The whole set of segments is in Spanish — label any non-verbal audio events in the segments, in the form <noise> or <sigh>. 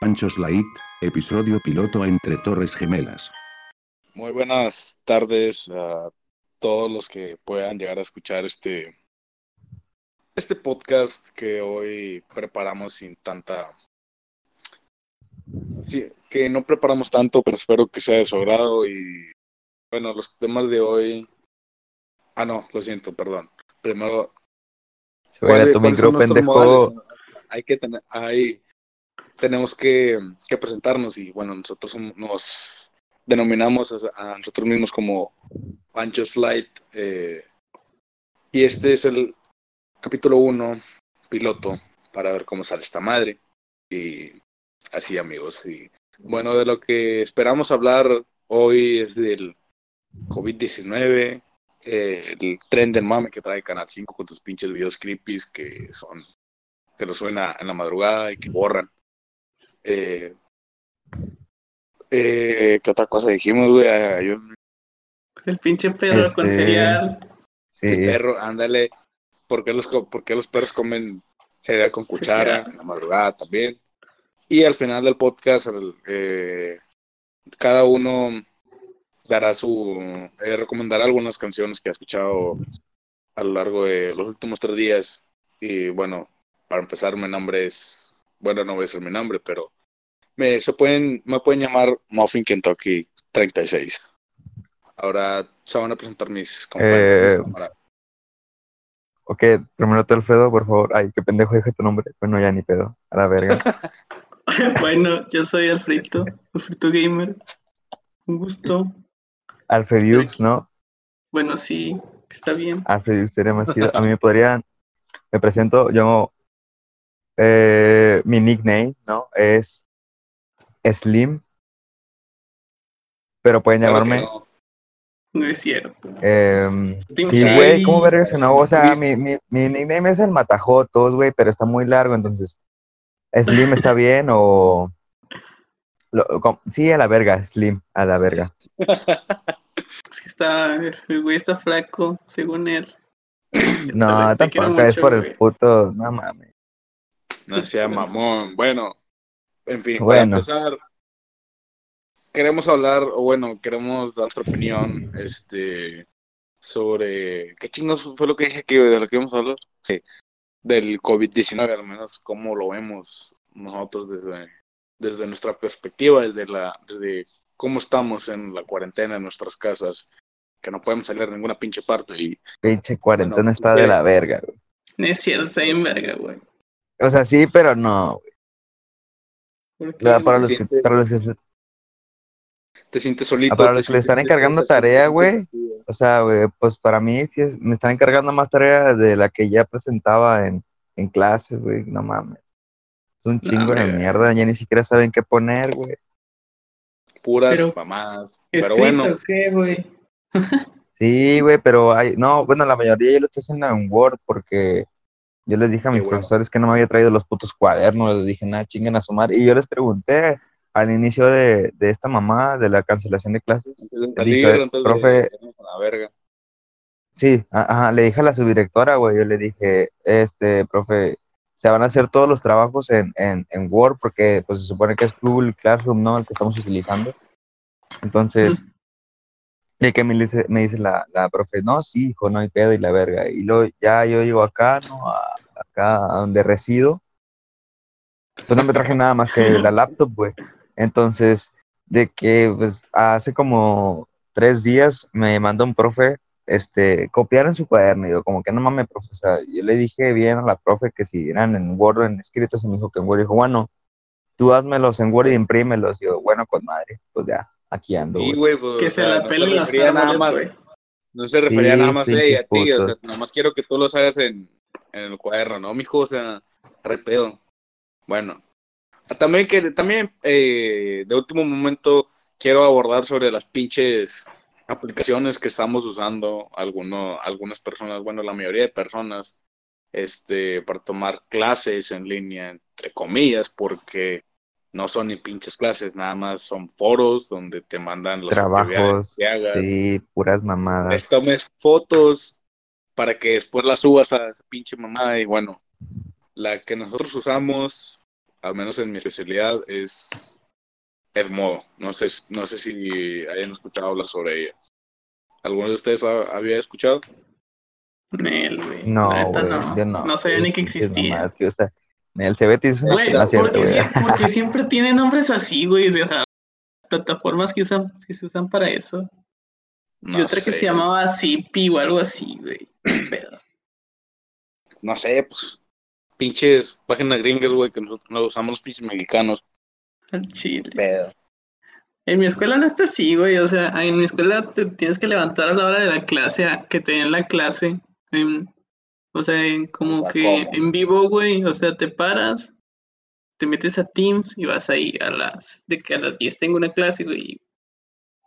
Panchos Light, episodio piloto entre Torres Gemelas. Muy buenas tardes a todos los que puedan llegar a escuchar este, este podcast que hoy preparamos sin tanta... Sí, que no preparamos tanto, pero espero que sea de su agrado y bueno, los temas de hoy... Ah, no, lo siento, perdón. Primero... Oiga, tu micro, pendejo. Hay que tener... Ahí tenemos que, presentarnos y bueno, nosotros nos denominamos a, nosotros mismos como Pancho Slide eh, y este es el capítulo 1, piloto, para ver cómo sale esta madre y así amigos. Y bueno, de lo que esperamos hablar hoy es del COVID-19, eh, el tren del mame que trae Canal 5 con tus pinches videos creepy que son que nos suena en la madrugada y que borran. Eh, eh, ¿Qué otra cosa dijimos, güey? El pinche perro con este, cereal. Sí. El perro, ándale. ¿Por qué, los, los perros comen cereal con cuchara en la madrugada también? Y al final del podcast, eh, cada uno dará su. Eh, recomendará algunas canciones que ha escuchado a lo largo de los últimos tres días. Y bueno, para empezar, mi nombre es bueno, no voy a decir mi nombre, pero me, se pueden, me pueden llamar Muffin Kentucky 36. Ahora se van a presentar mis compañeros. Eh, ok, primero te Alfredo, por favor. Ay, qué pendejo dije tu nombre. Bueno, ya ni pedo. A la verga. <laughs> <laughs> bueno, yo soy Alfredo, Alfredo Gamer. Un gusto. Alfredux, ¿no? Bueno, sí, está bien. Alfredux sería más chido. A mí me <laughs> podrían. Me presento, yo eh, mi nickname, ¿no? Es Slim. Pero pueden llamarme. No. es cierto. Eh, sí, güey, ¿cómo vergas no? O sea, mi, mi, mi, nickname es el Matajotos, güey, pero está muy largo, entonces. Slim está bien o. sí, a la verga, Slim, a la verga. <laughs> Es que está, el güey está flaco, según él. No, tampoco es por el puto. No mames. No sea mamón. Bueno, en fin, para empezar, queremos hablar, o bueno, queremos dar nuestra opinión, este, sobre qué chingos fue lo que dije que de lo que íbamos a hablar. Sí, del COVID-19, al menos cómo lo vemos nosotros desde, desde nuestra perspectiva, desde la, desde cómo estamos en la cuarentena en nuestras casas, que no podemos salir a ninguna pinche parte y. Pinche cuarentena está de la verga, güey. Es cierto, está bien verga, güey. O sea, sí, pero no. Para los, que, para los que se... Te sientes solito. para los que le están encargando tarea, güey. O sea, güey, pues para mí sí es, me están encargando más tarea de la que ya presentaba en, en clases, güey. No mames. Es un chingo de mierda, ya ni siquiera saben qué poner, güey. Puras pero, mamadas. Pero bueno. Qué, güey? <laughs> sí, güey, pero hay, no, bueno, la mayoría ya lo estoy haciendo en Word porque yo les dije a mis profesores que no me había traído los putos cuadernos, les dije, nada, chinguen a sumar. Y yo les pregunté al inicio de, de esta mamá, de la cancelación de clases, dije, profe, Sí, ajá, le dije a la subdirectora, güey, yo le dije, este, profe, se van a hacer todos los trabajos en, en, en Word porque pues se supone que es Google Classroom, ¿no? El que estamos utilizando. Entonces, y que me dice, me dice la, la profe, no, sí, hijo, no hay pedo y la verga. Y luego ya yo llego acá, ¿no? acá a donde resido. Pues no me traje nada más que la laptop, güey. Entonces, de que pues hace como tres días me mandó un profe, este, copiar en su cuaderno. Y yo, como que no mames, profe. O sea, yo le dije bien a la profe que si eran en Word en escritos, y me dijo que en Word. Dijo, bueno, tú házmelos en Word y imprímelos. Y yo, bueno, con madre, pues ya aquí ando. Sí, güey, pues, que se la pelen los árboles, No se refería nada más a ella, a ti, o sea, nada más quiero que tú los hagas en, en el cuaderno, ¿no, mijo? O sea, re pedo. Bueno, también que también eh, de último momento quiero abordar sobre las pinches aplicaciones que estamos usando alguno, algunas personas, bueno, la mayoría de personas, este, para tomar clases en línea, entre comillas, porque no son ni pinches clases, nada más son foros donde te mandan los trabajos que hagas. Sí, puras mamadas. Les tomes fotos para que después las subas a esa pinche mamada y bueno, la que nosotros usamos al menos en mi especialidad, es Edmodo. No sé, no sé si hayan escuchado hablar sobre ella. ¿Alguno de ustedes ha- había escuchado? Nel, güey. No, no. yo no. No sabía ni que existía. que usa. El Cebetis es una Güey, porque, güey. sie- porque <laughs> siempre tiene nombres así, güey, de raras plataformas que usan, que se usan para eso. y otra que se llamaba Zippy o algo así, güey. No sé, pues. Pinches páginas gringas, güey, que nosotros no usamos los pinches mexicanos. Al chile. Pedo. En mi escuela no está así, güey. O sea, en mi escuela te tienes que levantar a la hora de la clase, a que te den la clase. en- o sea, en como que ¿cómo? en vivo, güey. O sea, te paras, te metes a Teams y vas ahí a las. De que a las 10 tengo una clase, güey.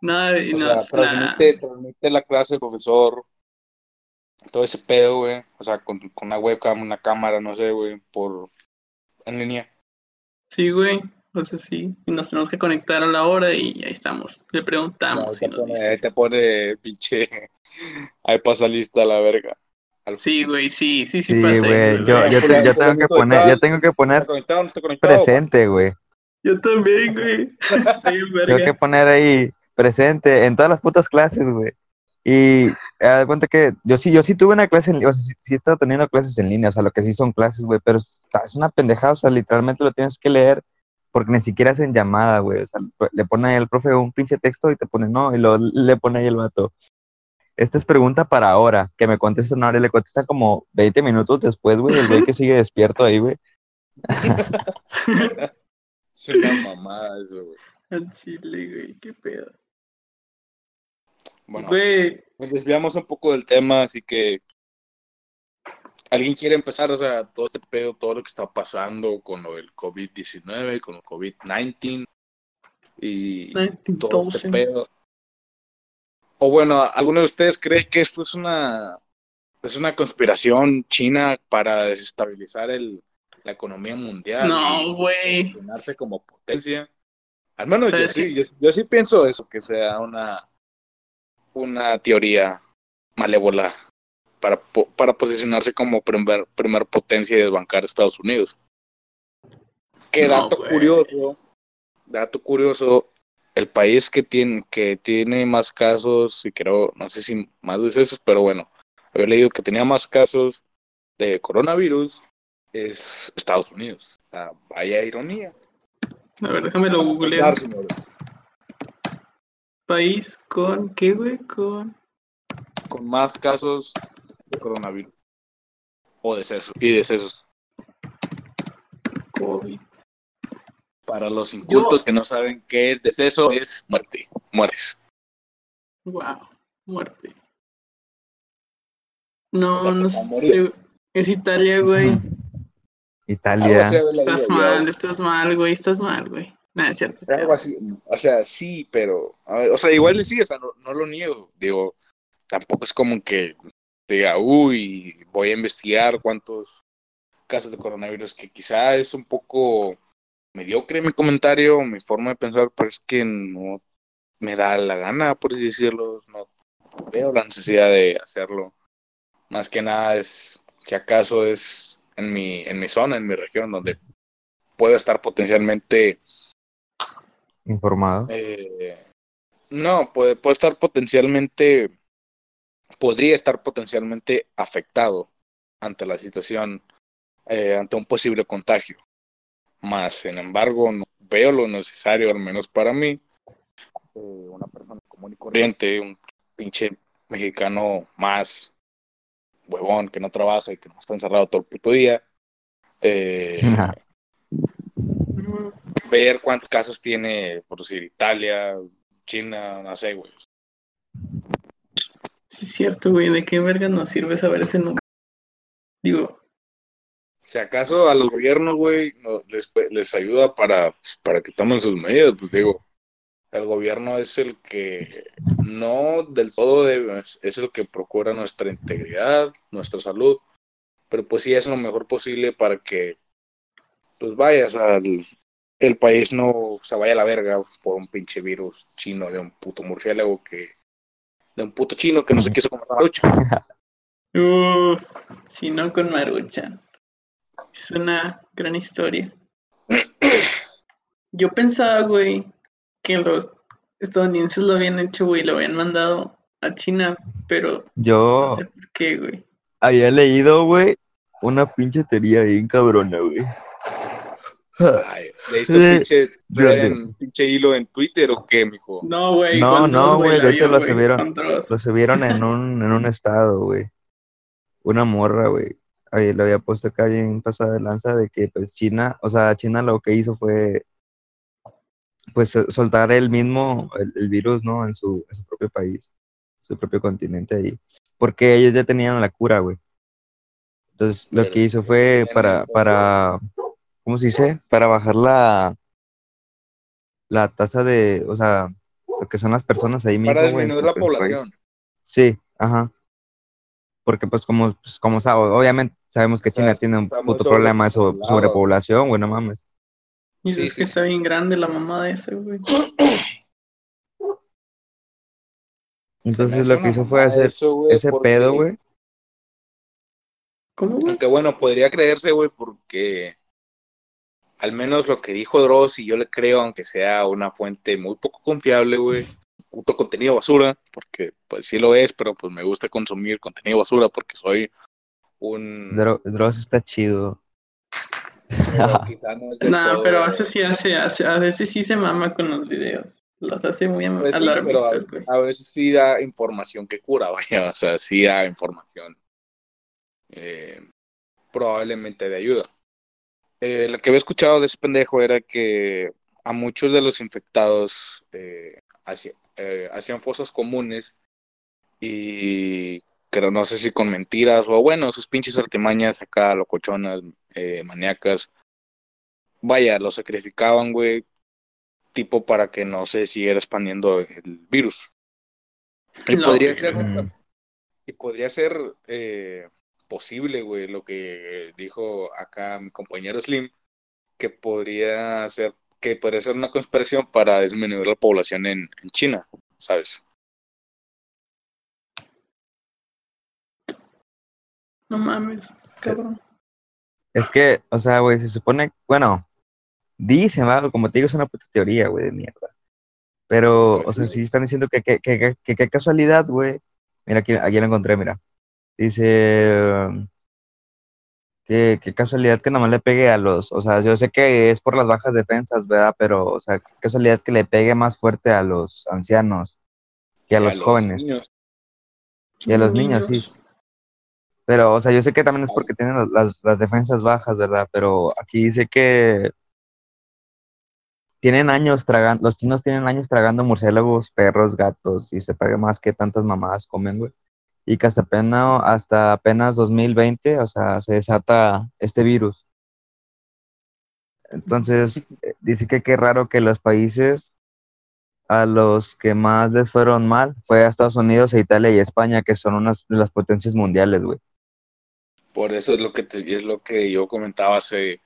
Nada, y O no, sea, transmite, transmite la clase, el profesor, todo ese pedo, güey. O sea, con, con una webcam, una cámara, no sé, güey, por en línea. Sí, güey. O sea, sí. Y nos tenemos que conectar a la hora y ahí estamos. Le preguntamos ahí, y te nos pone, dice. ahí te pone, pinche, <laughs> ahí pasa lista la verga. Al- Sí, güey, sí, sí, sí, Sí, pasa güey, eso, yo, güey. yo, te- yo tengo que poner, yo tengo que ¿Está poner conectado o no está conectado? presente, güey. Yo también, güey. <laughs> Tengo que poner ahí presente en todas las putas clases, güey. Y haz de cuenta que yo sí, yo sí tuve una clase en línea, o sea, sí, sí he estado teniendo clases en línea, o sea, lo que sí son clases, güey, pero es, es una pendejada, o sea, literalmente lo tienes que leer porque ni siquiera hacen llamada, güey, o sea, le pone ahí al profe un pinche texto y te pone no, y lo, le pone ahí el vato. Esta es pregunta para ahora, que me contestan ahora y le contesta como 20 minutos después, güey, el güey que sigue despierto ahí, güey. <laughs> Es una mamada eso, güey. Al chile, güey, qué pedo. Bueno, Güey, nos desviamos un poco del tema, así que alguien quiere empezar, o sea, todo este pedo, todo lo que está pasando con lo del COVID-19, con el COVID-19 y todo este 19,000. pedo. O bueno, ¿alguno de ustedes cree que esto es una es una conspiración china para desestabilizar el, la economía mundial No, güey. posicionarse como potencia? Al menos yo ¿Sabes sí, yo, yo sí pienso eso, que sea una una teoría malévola para, para posicionarse como primer, primer potencia y desbancar a Estados Unidos. No, dato curioso, dato curioso, el país que tiene, que tiene más casos, y creo, no sé si más decesos, pero bueno, había leído que tenía más casos de coronavirus es Estados Unidos. O sea, vaya ironía. A ver, déjame lo señores. País con, ¿qué, güey? Con... Con más casos de coronavirus. O decesos. Y decesos. COVID. Para los incultos que no saben qué es deceso, es muerte. Mueres. Wow, muerte. No, O sea, que no sé. Es Italia, güey. Italia. Estás mal, estás mal, güey, estás mal, güey. Nada, es cierto. Algo así. O sea, sí, pero. ver, O sea, igual sí, o sea, no, no lo niego. Digo, tampoco es como que diga, uy, voy a investigar cuántos casos de coronavirus, que quizá es un poco mediocre mi comentario, mi forma de pensar, pero es que no me da la gana, por así decirlo. No veo la necesidad de hacerlo. Más que nada es, si acaso es en mi, en mi zona, en mi región, donde puedo estar potencialmente Informado. eh, no, puede, puede estar potencialmente, podría estar potencialmente afectado ante la situación, eh, ante un posible contagio. Más, sin embargo, no veo lo necesario, al menos para mí, eh, una persona común y corriente, un pinche mexicano más huevón que no trabaja y que no está encerrado todo el puto día. eh, ver cuántos casos tiene, por decir, Italia, China, no sé, güey. Sí, es cierto, güey. ¿De qué verga nos sirve saber ese número? Digo, Si acaso a los gobiernos, güey, no- les, les ayuda para, para que tomen sus medidas, pues digo, el gobierno es el que no del todo debe, es, es el que procura nuestra integridad, nuestra salud, pero pues sí es lo mejor posible para que, pues vaya, o sea, el, el país no se vaya a la verga por un pinche virus chino de un puto murciélago que, de un puto chino que no se quiso comer la lucha. <laughs> uff, si no con Maruchan. Es una gran historia. Yo pensaba, güey, que los estadounidenses lo habían hecho, güey, lo habían mandado a China, pero no Yo sé por qué, güey. había leído, güey, una pinche teoría bien cabrona, güey. Ay, ¿Leíste pinche, yo sé. en- pinche hilo en Twitter o qué, mijo? No, güey. No, no, güey, de hecho lo subieron-. Lo subieron en un, en un estado, güey. Una morra, güey. Ahí lo había puesto acá bien pasada de lanza de que pues China, o sea, China lo que hizo fue pues so- soltar el mismo, el, el virus, ¿no? En su, en su propio país, su propio continente ahí. Porque ellos ya tenían la cura, güey. Entonces lo que hizo fue para, para, ¿cómo se dice? Para bajar la, la tasa de, o sea, lo que son las personas ahí mismo, Para disminuir la país. población. Sí, ajá. Porque pues como, pues, como sabe, obviamente sabemos que O sea, China tiene un puto problema de sobrepoblación, güey, no mames. Y Sí, es sí, que sí. está bien grande la mamá de ese, güey. <coughs> Entonces lo que hizo fue hacer eso, güey, ese porque- pedo, güey. ¿Cómo, güey? Aunque bueno, podría creerse, güey, porque al menos lo que dijo Dross, y yo le creo, aunque sea una fuente muy poco confiable, güey, puto contenido basura, porque pues sí lo es, pero pues me gusta consumir contenido basura porque soy un... Dro- Dross está chido. pero <laughs> quizá no es Nah, todo- pero a veces sí hace, hace- a veces sí se mama con los videos. Los hace muy am- Pues sí, pero a veces sí da información que cura, <laughs> vaya, o sea, sí da información eh, probablemente de ayuda. Eh, lo que había escuchado de ese pendejo era que a muchos de los infectados eh, eh, hacían fosas comunes y pero no sé si con mentiras o bueno, sus pinches artimañas acá, locochonas, eh, maníacas. Vaya, lo sacrificaban, güey, tipo para que no se siguiera expandiendo el virus. Y No, podría ser, Mm. y podría ser eh, posible, güey, lo que dijo acá mi compañero Slim, que podría ser, que podría ser una conspiración para disminuir la población en, en China, ¿sabes? No mames, cabrón. Es que, o sea, güey, se supone, bueno, dicen, va, como te digo, es una puta teoría, güey, de mierda. Pero, Pues o sea, sí. están diciendo que que- que- que- que qué casualidad, güey. Mira, aquí, aquí lo encontré, mira. Dice que qué casualidad que nomás le pegue a los, o sea, yo sé que es por las bajas defensas, ¿verdad? Pero, o sea, qué casualidad que le pegue más fuerte a los ancianos que a los jóvenes. niños. Y a los niños, sí. Pero, o sea, yo sé que también es porque tienen las, las- las defensas bajas, ¿verdad? Pero aquí dice que tienen años tragando, los chinos tienen años tragando murciélagos, perros, gatos, y se paga más que tantas mamadas comen, güey. Y que hasta apenas, hasta apenas 2020, o sea, se desata este virus. Entonces, <laughs> eh, dice que qué raro que los países a los que más les fueron mal fue a Estados Unidos, e Italia y España, que son unas de las potencias mundiales, güey. Por eso es lo que te- es lo que yo comentaba hace,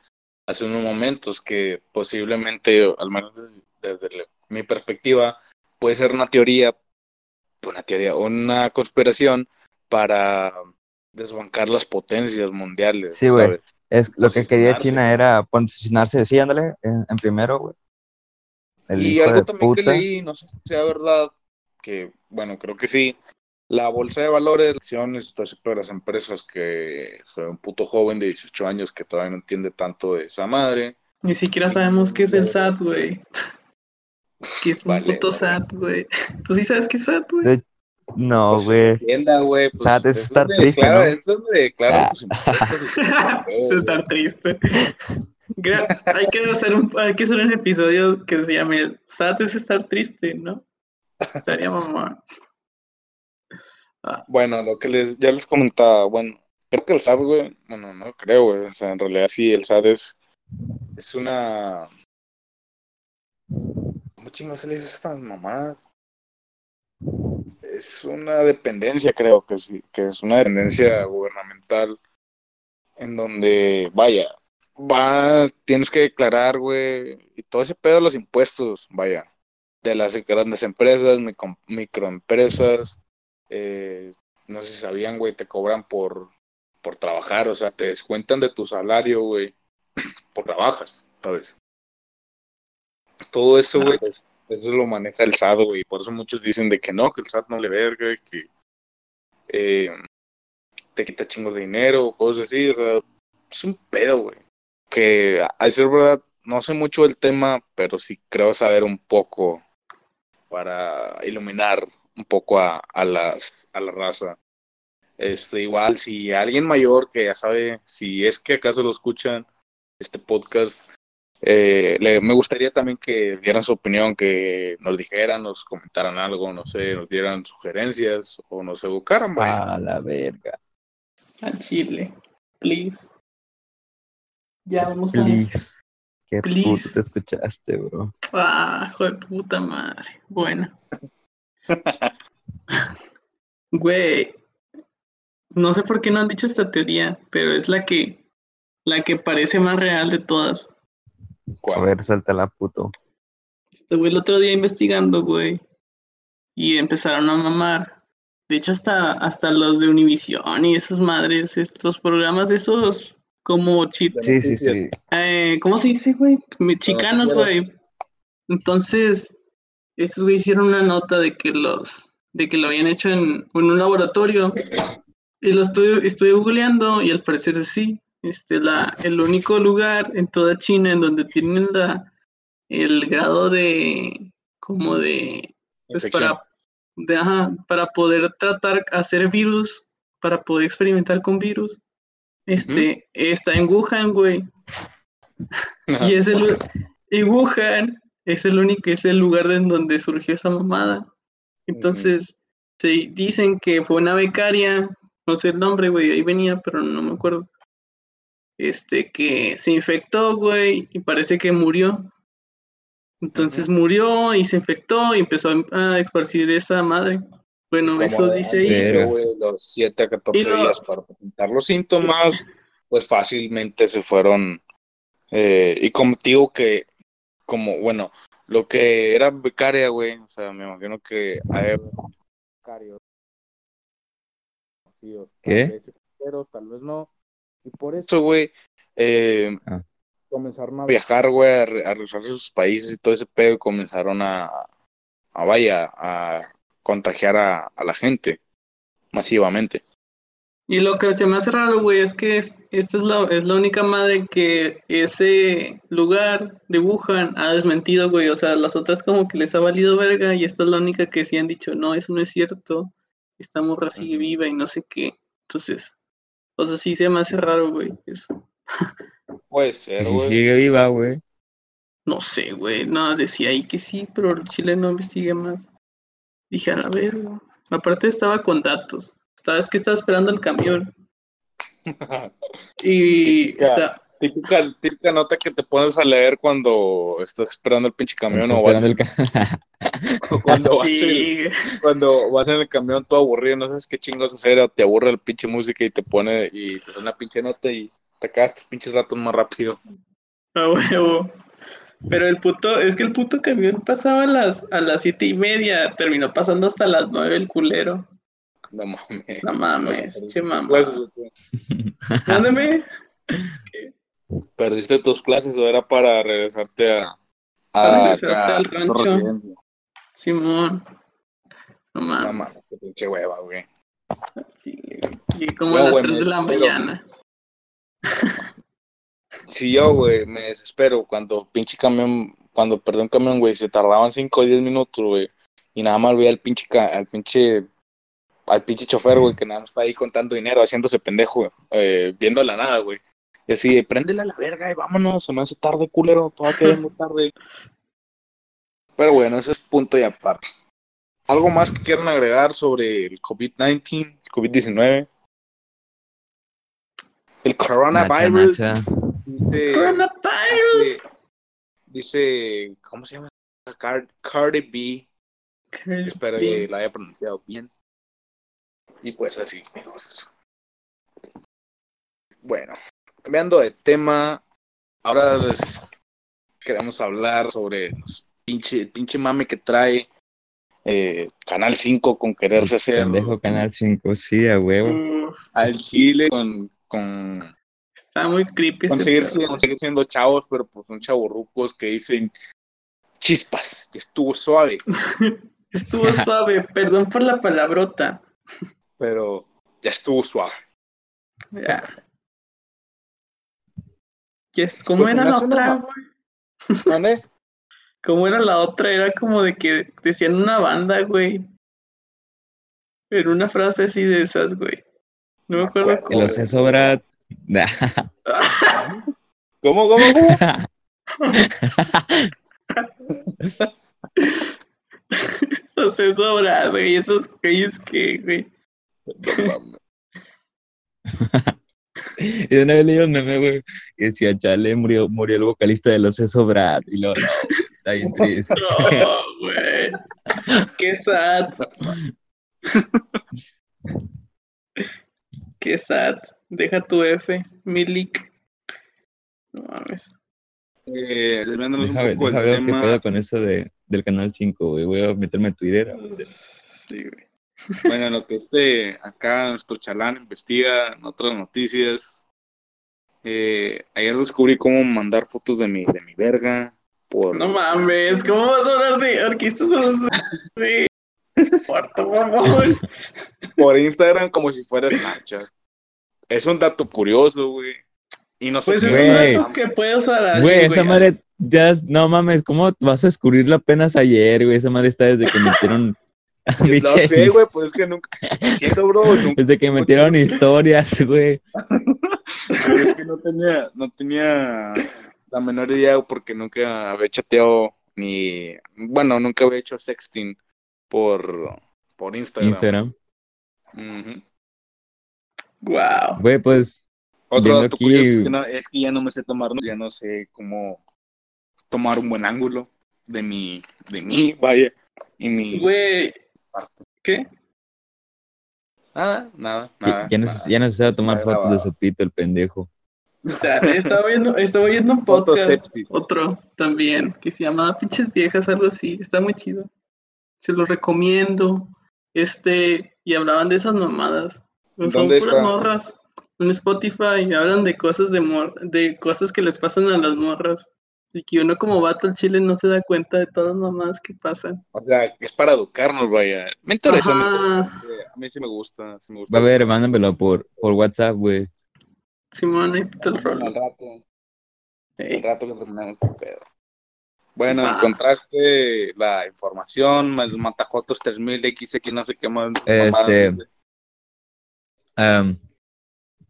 hace unos momentos, que posiblemente, al menos desde, desde mi perspectiva, puede ser una teoría, una teoría, una conspiración para desbancar las potencias mundiales. Sí, güey. Es lo que quería. China era posicionarse, sí, ándale, en, en primero, güey. El Y algo también que leí, no sé si sea verdad, que bueno, creo que sí. La bolsa de valores, acciones, de las empresas que soy un puto joven de 18 años que todavía no entiende tanto de esa madre. Ni siquiera sabemos qué es el SAT, güey. Que es un Vale, puto vale. SAT, güey. <laughs> ¿Tú sí sabes qué es SAT, güey? De- No, Pues, güey. Entienda, güey. Pues, SAT es eso estar triste, declara- ¿no? Es donde declaras Ah. tus <laughs> <laughs> impuestos. Es estar triste. Hay que hacer un hay que hacer un episodio que se llame SAT es estar triste, ¿no? Estaría mamá. Bueno, lo que les, ya les comentaba, bueno, creo que el SAT, güey, bueno, no creo, güey, o sea, en realidad sí, el SAT es, es una... ¿Cómo chingados se le dice estas mamadas? Es una dependencia, creo que sí, que es una dependencia gubernamental en donde, vaya, va, tienes que declarar, güey, y todo ese pedo de los impuestos, vaya, de las grandes empresas, micro- microempresas, eh, no sé si sabían, güey, te cobran por, por trabajar, o sea, te descuentan de tu salario, güey, <clears throat> por trabajas, ¿sabes? Todo eso, güey, pues, eso lo maneja el SAT, güey. Por eso muchos dicen de que no, que el SAT no le verga, que eh, te quita chingos de dinero, cosas así. es un pedo, güey. Que, a decir verdad, no sé mucho del tema, pero sí creo saber un poco para iluminar un poco a, a, las, a la raza. Este, igual, si alguien mayor que ya sabe, si es que acaso lo escuchan, este podcast, eh, le- me gustaría también que dieran su opinión, que nos dijeran, nos comentaran algo, no sé, nos dieran sugerencias o nos educaran, vaya. A la verga. Al chile. Please. Ya vamos a. Please. Qué puto Please. te escuchaste, bro. Ah, hijo de puta madre. Bueno. <laughs> Güey. No sé por qué no han dicho esta teoría, pero es la que la que parece más real de todas. A ver, suéltala, puto. Estuve el otro día investigando, güey, y empezaron a mamar. De hecho, hasta, hasta los de Univision y esas madres, estos programas esos como chit, Sí, sí, sí. eh, ¿cómo se dice, güey? Chicanos, güey. Entonces, estos güey hicieron una nota de que los, de que lo habían hecho en, en un laboratorio. Y lo estoy, estoy googleando y al parecer sí. Este, la, el único lugar en toda China en donde tienen la, el grado de, como de, pues para, de, ajá, para poder tratar, hacer virus, para poder experimentar con virus, este, está en Wuhan, güey. Y es el y Wuhan es el único, es el lugar de en donde surgió esa mamada. Entonces, se dicen que fue una becaria, no sé el nombre, güey, ahí venía, pero no me acuerdo. Este, que se infectó, güey, y parece que murió. Entonces murió y se infectó y empezó a, a esparcir esa madre. Bueno, Como eso dice ahí. los 7 a 14 Y lo- días para presentar los síntomas, pues fácilmente se fueron. eh, y como te digo que, como, bueno, lo que era becaria, güey, o sea, me imagino que hay becarios. ¿Qué? tal vez no. Y por eso, güey, eh, Ah. comenzaron a viajar, güey, a, a regresar a sus países y todo ese pedo, y comenzaron a, a vaya, a contagiar a, a la gente masivamente. Y lo que se me hace raro, güey, es que es, esta es la, es la única madre que ese lugar de Wuhan ha desmentido, güey. O sea, las otras como que les ha valido verga y esta es la única que sí han dicho, no, eso no es cierto. Esta morra sigue viva y no sé qué. Entonces, o sea, sí se me hace raro, güey. Eso. Puede ser, güey. sigue viva, güey. No sé, güey. No, decía ahí que sí, pero el chile no investigué más. Dije, a la verga. Aparte estaba con datos. Estaba, es que estaba esperando el camión. <laughs> Y está, típica, típica nota que te pones a leer cuando estás esperando el pinche camión o vas, Esperando el ca- <laughs> cuando, vas en, cuando vas en el camión todo aburrido, no sabes qué chingos hacer, o te aburre la pinche música y te pone y te suena la pinche nota y te acabas tus pinches datos más rápido. a huevo. Pero el puto, es que el puto camión pasaba a las, a las siete y media, terminó pasando hasta las nueve el culero. No mames. No mames, che mamá. clases, o qué? ¿Perdiste tus clases o era para regresarte a, Para a, regresarte al a tu rancho. Simón. No No mames. mames, qué pinche hueva, güey. Sí, y como Yo, a las güey, 3 me de la mañana. Si yo, güey, me desespero cuando pinche camión, cuando perdí un camión, güey, se tardaban 5 o 10 minutos, güey, y nada más veía al pinche, al pinche, al pinche chofer, güey, que nada más está ahí contando dinero, haciéndose pendejo, güey, eh, viendo la nada, güey. Y así, de, préndele a la verga y vámonos, se me hace tarde, culero, todavía queda <laughs> muy tarde. Pero bueno, ese es punto y aparte. ¿Algo más que quieran agregar sobre el COVID-19, el COVID-19? El coronavirus. nacha. dice- Coronavirus. Dice, ¿cómo se llama? Car- Cardi B. Espero que la haya pronunciado bien. Y pues así, amigos. Bueno, cambiando de tema, ahora les queremos hablar sobre los pinche, el pinche mame que trae eh, Canal 5 con quererse hacer Pendejo Canal 5, sí, a huevo. Al Chile con, con está muy creepy. conseguir, conseguir siendo chavos, pero pues son chavorrucos que dicen chispas, ya estuvo suave, <laughs> Estuvo suave, perdón por la palabrota. pero ya estuvo suave. Ya. ¿Qué es- ¿Cómo Pues era la otra, güey? ¿Dónde? ¿Cómo era la otra? Era como de que decían una banda, güey. Era una frase así de esas, güey. No me Me acuerdo cómo. Oceso Brad. <laughs> ¿Cómo, cómo, cómo? No sé sobra, güey. Esos güeyes que, güey. No. <laughs> Y de una vez leí un meme, güey, que decía, chale, murió, murió el vocalista de los Oceso Brad. Y luego, no, está bien triste. <laughs> No, güey. Qué sad. Qué sad. Deja tu F, Milik. No mames. Eh, desviándonos Deja ver, un poco deja del ver qué tema. pedo con eso de, del canal 5, güey. Voy a meterme a Twitter. Sí, güey. Bueno, lo que este, acá nuestro chalán investiga en otras noticias. Eh, ayer descubrí cómo mandar fotos de mi, de mi verga. Por, No mames, ¿cómo vas a hablar de artistas de Cuarto mamón. por Instagram como si fuera Snapchat. Es un dato curioso, güey. Y no sé Pues es un dato que puede usar alguien, Güey, esa madre, ya, no mames, ¿cómo vas a descubrirlo apenas ayer, güey? Esa madre está desde que metieron <laughs> Michelle. sé, güey, pues es que nunca. Lo siento, bro. <laughs> Nunca, Desde que metieron historias, güey. <laughs> pero es que no tenía, no tenía la menor idea porque nunca había chateado ni. Bueno, nunca había hecho sexting por, por Instagram. Instagram. Wow. Güey, pues, Otro Viendo dato aquí- curioso es que, no- es que ya no me sé tomar, ya no sé cómo tomar un buen ángulo de mi, de mí, vaya, y mi Güey, parte. ¿qué? Nada, nada, ya- nada. ya, nada. ya necesitaba tomar Nada fotos de grabado. su pito, el pendejo. O sea, estaba viendo, estaba viendo un podcast, otro también, que se llamaba Pinches Viejas, algo así. Está muy chido. Se los recomiendo. Este, y hablaban de esas mamadas. Son ¿Dónde puras está? morras. En Spotify hablan de cosas de mor de cosas que les pasan a las morras. Y que uno como vato al chile no se da cuenta de todas las mamadas que pasan. O sea, es para educarnos, vaya. Me interesa, me A mí sí me gusta, sí me gusta. Va a ver, mándamelo por, por WhatsApp, güey. Simón, ahí te el Al rol. rato, Ey. al rato que terminamos este pedo. Bueno, encontraste la información, el Matajotos 3000 XX, no sé qué más. Este,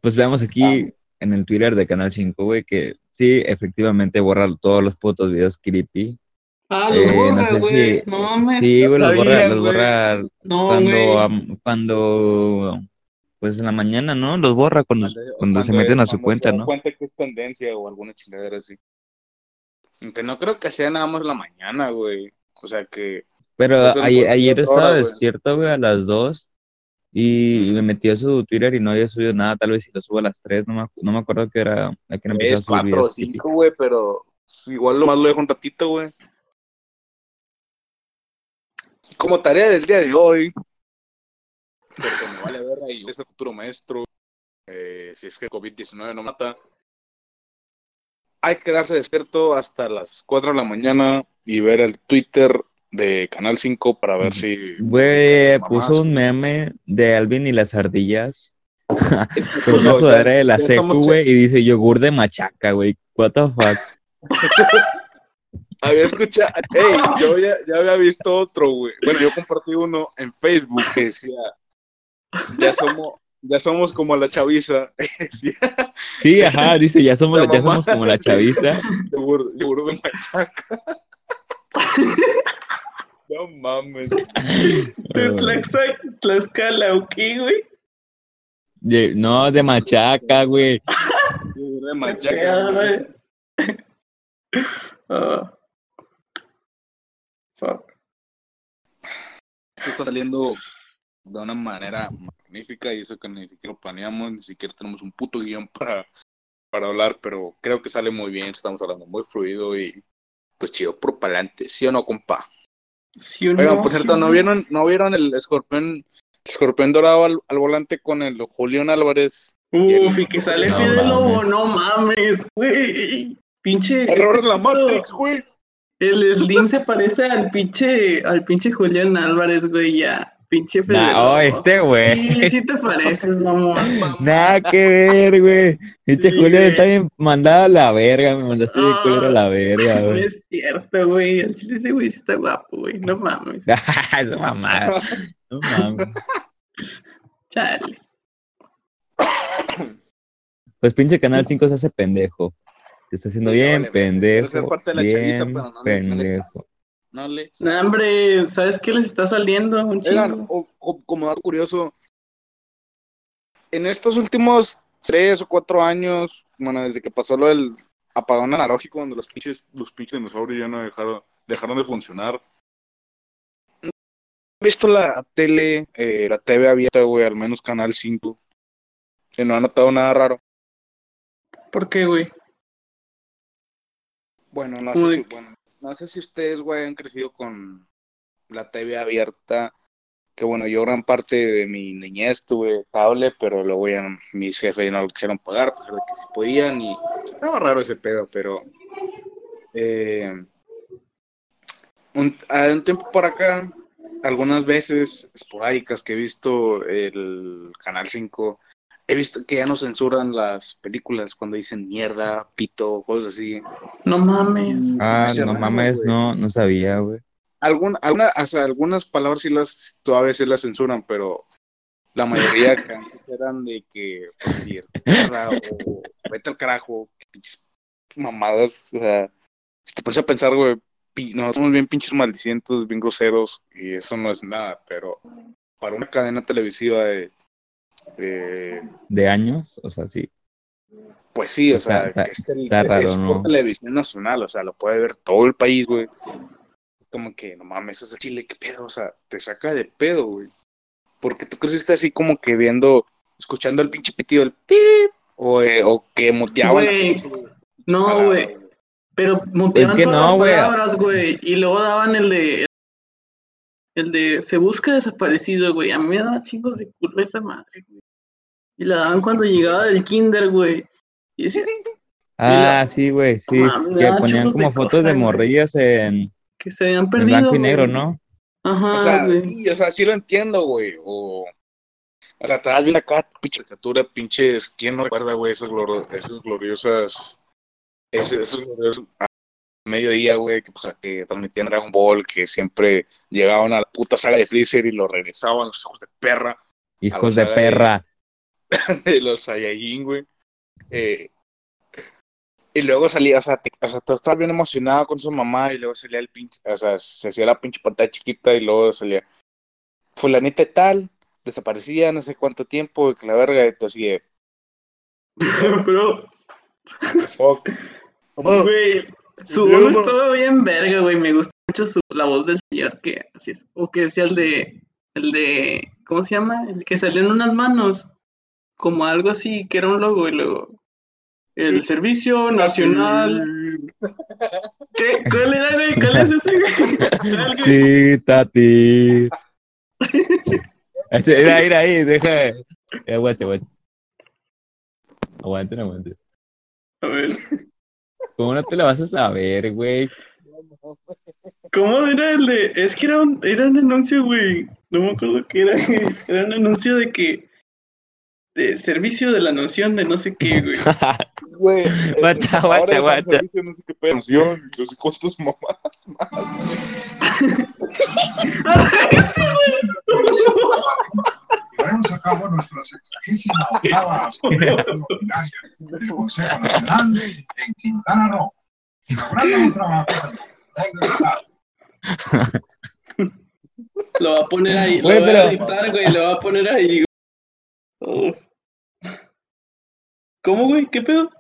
pues veamos aquí en el Twitter de Canal 5, güey, que sí, efectivamente borra todos los putos videos creepy. Ah, los Eh, no borra, sé güey. si- No mames. Sí, güey, los borra, los güey. borra No, cuando, güey. cuando, pues en la mañana, ¿no? Los borra cuando, Cuando- cuando se meten a su cuenta, ¿no? cuenta que es tendencia o alguna chingadera así. Aunque no creo que sea nada más la mañana, güey. O sea que. Pero en ayer, ayer estaba hora, güey. despierto, güey, a las 2 y me metí a su Twitter y no había subido nada, tal vez si lo subo a las 3, no me, no me acuerdo que era, a a Es subir 4 o videos creepy. 5, güey, pero igual lo más lo dejo un ratito, güey. Como tarea del día de hoy, porque me vale verga y es el futuro maestro, eh, si es que el COVID-19 no mata, hay que quedarse despierto hasta las 4 de la mañana y ver el Twitter de Canal 5 para ver si... Güey, puso un meme de Alvin y las ardillas <laughs> con una sudadera de la secu, güey, y dice yogur de machaca, güey. What the fuck. <laughs> Había escuchado, hey, yo ya, ya había visto otro, güey. Bueno, yo compartí uno en Facebook que decía, ya somos, ya somos como la chaviza. <laughs> Sí, ajá, dice, ya somos, La ya somos como la chaviza. yogur, yogur de machaca. No mames. <laughs> De Tlaxca- Tlaxcala, ¿o qué, güey? De- no, de machaca, güey. De machaca. güey. <laughs> Fuck. Esto está saliendo de una manera magnífica y eso que ni siquiera lo planeamos, ni siquiera tenemos un puto guion para, para hablar, pero creo que sale muy bien, estamos hablando muy fluido y pues chido, por pa'lante, ¿sí o no, compa? Oigan, por cierto, ¿no vieron, no vieron el escorpión, escorpión dorado al, al volante con el Julián Álvarez? Uf, y que sale No Fidel Lobo, no mames, güey. Pinche. Error este la Matrix, güey. El Slim se parece al pinche, al pinche Julián Álvarez, güey, ya. Pinche. Nah, oh, este güey. Sí, sí te pareces, mamón. Nada que ver, güey. Este Sí, Julio está bien mandado a la verga, me mandaste de culero a la verga, No es cierto, güey. El chile ese güey sí está guapo, güey. No mames. <laughs> Esa mamada. No mames. <laughs> Chale. Pues pinche Canal 5 se hace pendejo. Te está haciendo bien vale. Quiere ser pendejo. parte de la chaviza, Bien pero no pendejo. No le. Hombre, ¿sabes qué les está saliendo? Un Oigan, o- o- como dato curioso, en estos últimos tres o cuatro años, bueno, desde que pasó lo del apagón analógico, donde los pinches, los pinches dinosaurios ya no dejaron, dejaron de funcionar. ¿Han visto la tele, eh, la TV abierta, güey, al menos Canal 5? Que no ha notado nada raro. ¿Por qué, güey? Bueno, no ¿Cómo sé, si, bueno, no sé si ustedes, güey, han crecido con la TV abierta. Que bueno, yo gran parte de mi niñez tuve cable, pero luego ya mis jefes no lo quisieron pagar, pues de que sí podían y estaba raro ese pedo, pero eh, un, a un tiempo por acá, algunas veces esporádicas que he visto el Canal 5, he visto que ya no censuran las películas cuando dicen mierda, pito, cosas así. No mames. Ah, no raro, mames, no, no sabía, güey. Alguna, alguna, o sea, algunas palabras sí las, todavía sí las censuran, pero la mayoría <laughs> eran de que, por decir, mierda o vete al carajo, que pinches mamadas, o sea, si te pones a pensar, güey, nosotros somos bien pinches maldicientos, bien groseros, y eso no es nada, pero para una cadena televisiva de, de- De años, o sea, sí. pues sí, o sea, Está- que es, tele- está raro, es por ¿no? televisión nacional, o sea, lo puede ver todo el país, güey. Como que, no mames, es el Chile, qué pedo, o sea, te saca de pedo, güey. Porque tú creciste así como que viendo, escuchando el pinche pitido del pip, o, eh, o que muteaban. Güey, no, güey. Pero muteaban que todas no, las palabras, güey. Y luego daban el de. El de se busca desaparecido, güey. A mí me daba chingos de culo esa madre, güey. Y la daban cuando llegaba del kinder, güey. Y decía, Ah, sí, güey, sí. mames, Que ponían de como fotos cosas, de morrillas en, que se habían en perdido. blanco y negro, güey. ¿no? Ajá, O sea, güey. sí, o sea, sí lo entiendo, güey. O, o sea, te das bien acá, pinche caricatura, pinches, ¿quién no recuerda, güey, esas, gloro- esas gloriosas, ese- esos gloriosos a mediodía, güey, que, pues, que transmitían Dragon Ball, que siempre llegaban a la puta saga de Freezer y lo regresaban los hijos de perra, Hijos de perra. <laughs> de los Saiyajin, güey. Eh, y luego salía, o sea, te, o sea, estabas bien emocionado con su mamá y luego salía el pinche, o sea, se hacía la pinche pantalla chiquita y luego salía fulanita y tal, desaparecía no sé cuánto tiempo, y que la verga, y tú así de, <laughs> Pero, fuck. güey, su voz estaba bien verga, güey. Me gusta mucho su, la voz del señor que así es. O que decía el de. El de. ¿Cómo se llama? El que salió en unas manos. Como algo así, que era un logo y luego. El Sí. Servicio Nacional. ¿Qué? ¿Cuál era, güey? ¿Cuál es ese, güey? <laughs> Sí, Tati. Este, Mira, mira ahí, deja. Aguante, aguante. Aguanten, aguanten. A ver. ¿Cómo no te la vas a saber, güey? ¿Cómo era el de.? Es que era un, era un anuncio, güey. No me acuerdo qué era. <laughs> Era un anuncio de que. De servicio de la nación de no sé qué, güey. <laughs> Güey, Guacha, guacha, guacha. servicio, No sé qué pedo, nación, no sé cuántos mamás más, güey. <laughs> Llevaremos a cabo nuestra sexagésima octava Asamblea Ordinaria del Consejo Nacional en Quintana Roo, inaugurando los trabajos en el Estado. Lo va a poner ahí. Lo voy pero- a editar, güey. Lo va a poner ahí. güey. Uf. ¿Cómo, güey? ¿Qué pedo?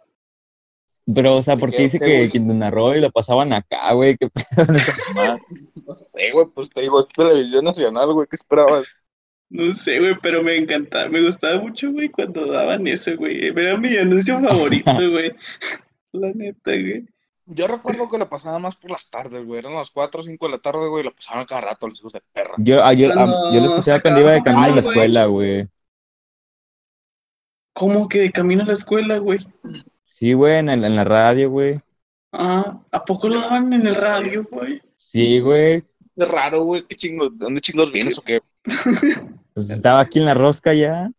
Pero, o sea, ¿por qué ¿Qué- dice que? Quintana Roo y lo pasaban acá, güey? ¿Qué pedo? <laughs> No sé, güey, pues te digo, es televisión nacional, güey, ¿qué esperabas? No sé, güey, pero me encantaba. Me gustaba mucho, güey, cuando daban eso, güey. Era mi anuncio favorito, <laughs> güey. La neta, güey. Yo recuerdo que lo pasaban más por las tardes, güey. Eran las 4 o 5 de la tarde, güey. Lo pasaban cada rato los hijos de perra. Yo, ah, yo, ah, Cuando yo lo escuchaba cuando iba de camino a la escuela, güey. ¿Cómo que de camino a la escuela, güey? Sí, güey, en, en la radio, güey. Ah, ¿a poco lo daban en el radio, güey? Sí, güey. Raro, güey. ¿Qué chingos? ¿De dónde chingos vienes o qué? <laughs> Pues estaba aquí en la rosca ya.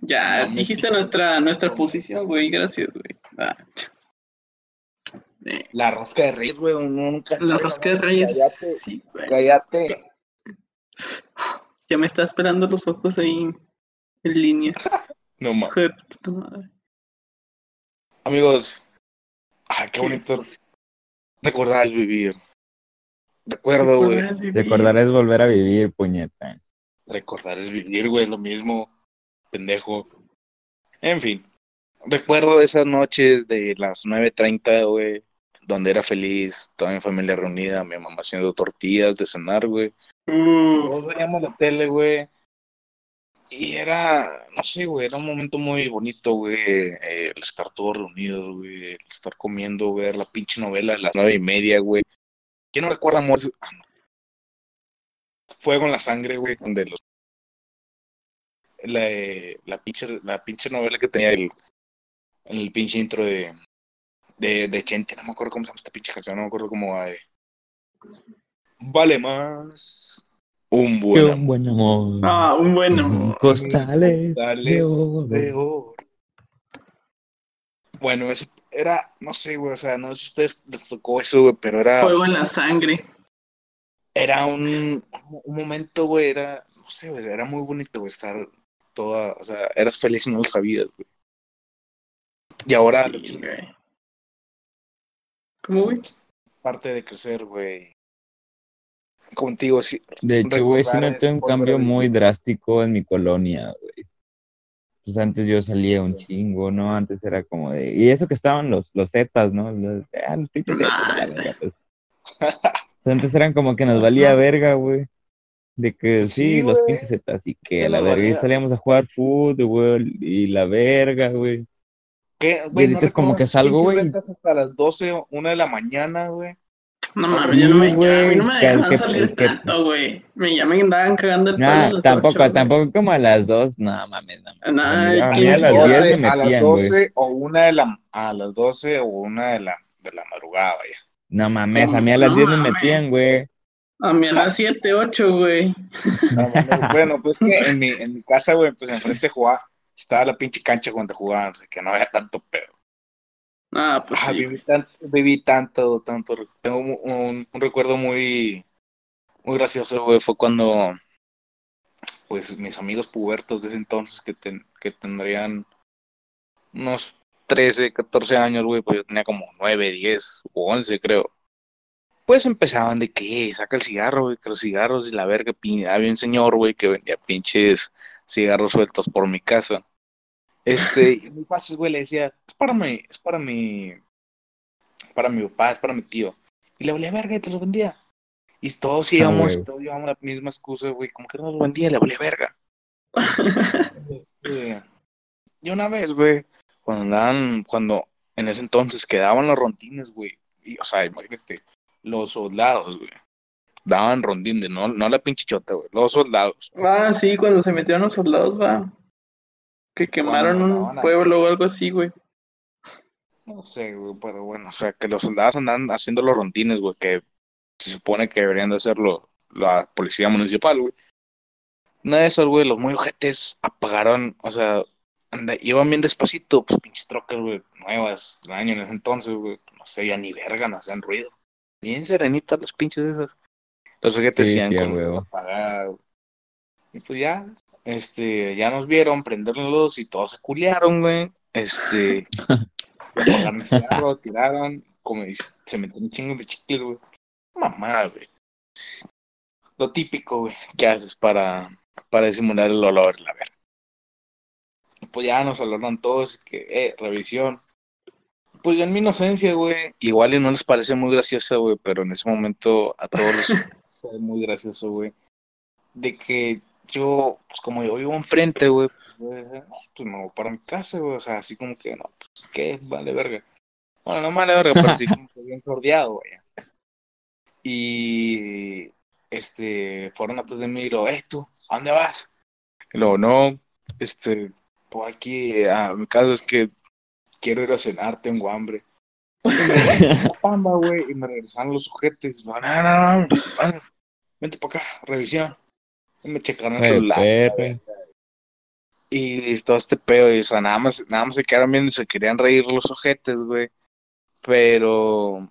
Ya No, dijiste nuestra, nuestra posición, güey. Gracias, güey. Ah. Eh, La rosca de reyes, güey. Uno nunca la sabe, rosca de reyes. Cállate, Sí, güey. cállate. Ya me está esperando los ojos ahí en línea. <laughs> No mames. Amigos, ah, qué ¿Qué? bonito recordar vivir. Recuerdo, güey. Recordar es volver a vivir, puñeta. Recordar es vivir, güey, es lo mismo. Pendejo. En fin. Recuerdo esas noches de las 9.30, güey, donde era feliz, toda mi familia reunida, mi mamá haciendo tortillas de cenar, güey. Uh, Todos veíamos la tele, güey. Y era, no sé, güey, era un momento muy bonito, güey, eh, el estar todos reunidos, güey, el estar comiendo, ver la pinche novela a las nueve y media, güey. ¿Quién no recuerda amor? Ah, no. Fuego en la sangre, güey, donde los... La, eh, la, pinche, la pinche novela que tenía el, el pinche intro de, de, de Chente, no me acuerdo cómo se llama esta pinche canción, no me acuerdo cómo va de... Vale más un buen un amor. buen amor. ah, un buen amor. Costales de Costales oro. de oro. Bueno, eso era, no sé, güey, o sea, no sé si a ustedes les tocó eso, güey, pero era, Fuego en la sangre. era un, un momento, güey, era, no sé, güey, era muy bonito, güey, estar toda, o sea, eras feliz y no lo sabías, güey. Y ahora, Sí, güey. ¿Cómo, güey? parte de crecer, güey. Contigo, sí. De hecho, güey, sí noté un cambio muy drástico en mi colonia, güey. Pues antes yo salía un chingo, ¿no? Antes era como de... Y eso que estaban los, los Zetas, ¿no? Los, ah, los pinches Zetas, Ah, pues. <laughs> Pues Antes eran como que nos valía verga, güey. De que sí, Sí, los pinches Zetas y que la verga. Y valía. salíamos a jugar fútbol y la verga, güey. ¿Qué, Y güey? ahorita es como que salgo, güey. hasta las 12 o 1 de la mañana, güey. No mames, Sí, ya no me, ya, a mí no me dejaban que- salir que- tanto, güey. Me, ya me andaban cagando el pelo Nah, las tampoco, tampoco como a las dos, no mames, no mames. Nah, a mí, a mí ¿quién a las dice? 10 me a las metían, güey. 12 o 1 de la, a las 12 o 1 de la, de la madrugada, vaya. No mames, No, a mí a las no 10 me mames. metían, güey. A mí a las 7, 8, güey. No, <laughs> bueno, pues que en mi, en mi casa, güey, pues enfrente jugaba, estaba la pinche cancha donde jugaban, o sea, que no había tanto pedo. Ah, pues Ah, sí. viví, tanto, viví tanto, tanto. Tengo un, un- un recuerdo muy, muy gracioso, güey. Fue cuando, pues, mis amigos pubertos de ese entonces que, ten- que tendrían unos 13, 14 años, güey, pues yo tenía como 9, 10 o 11, creo. Pues empezaban de que "Eh, saca el cigarro, güey, que los cigarros y la verga. Había un señor, güey, que vendía pinches cigarros sueltos por mi casa. Este, y mi papá, güey, le decía, es para mi, es para mi, para mi papá, es para mi tío. Y le valía verga y te los vendía. Y todos íbamos, güey. todos llevamos la misma excusa, güey, como que no los vendía, le valía verga. <laughs> Y una vez, güey, cuando andaban, cuando en ese entonces quedaban los rondines, güey, y, o sea, imagínate, los soldados, güey, daban rondines, no, no la pinche chota, güey, los soldados. Ah, sí, cuando se metieron los soldados, va. Que quemaron un pueblo o algo así, güey. No sé, güey, pero bueno, o sea, que los soldados andan haciendo los rondines, güey, que se supone que deberían de hacerlo la policía municipal, güey. Una de esas, güey, los muy ojetes apagaron, o sea, anda- iban bien despacito, pues pinches trocas, güey, nuevas, del año en ese entonces, güey, no sé, ya ni verga, no hacían ruido. Bien serenitas los pinches esas. Los ojetes Sí, iban sí, a con huevo. apagada, güey. Y pues ya, este, ya nos vieron prender luz y todos se culiaron, güey. Este, apagaron el cigarro, tiraron, como se metieron chingos de chicles, güey. Mamá, güey. Lo típico, güey, que haces para, para disimular el olor, la verga. Pues ya nos hablaron todos, que, eh, revisión. Pues yo en mi inocencia, güey, igual y no les parece muy graciosa, güey, pero en ese momento a todos les fue muy gracioso, güey. De que yo, pues como yo vivo enfrente, güey, pues, güey, no, pues me voy para mi casa, güey, o sea, así como que, no, pues, ¿qué? Vale verga. Bueno, no vale verga, pero sí como que bien cordiado, güey. Y, este, fueron atrás de mí y lo, eh, tú, ¿a dónde vas? Y luego, no, este, pues aquí, a mi caso es que quiero ir a cenar, tengo hambre. pamba, <laughs> güey, y me regresaron los sujetes. No, no, no, no, vente para acá, revisión. Me checaron el celular. Y todo este pedo, y, o sea, nada más, nada más se quedaron viendo y se querían reír los ojetes, güey. Pero,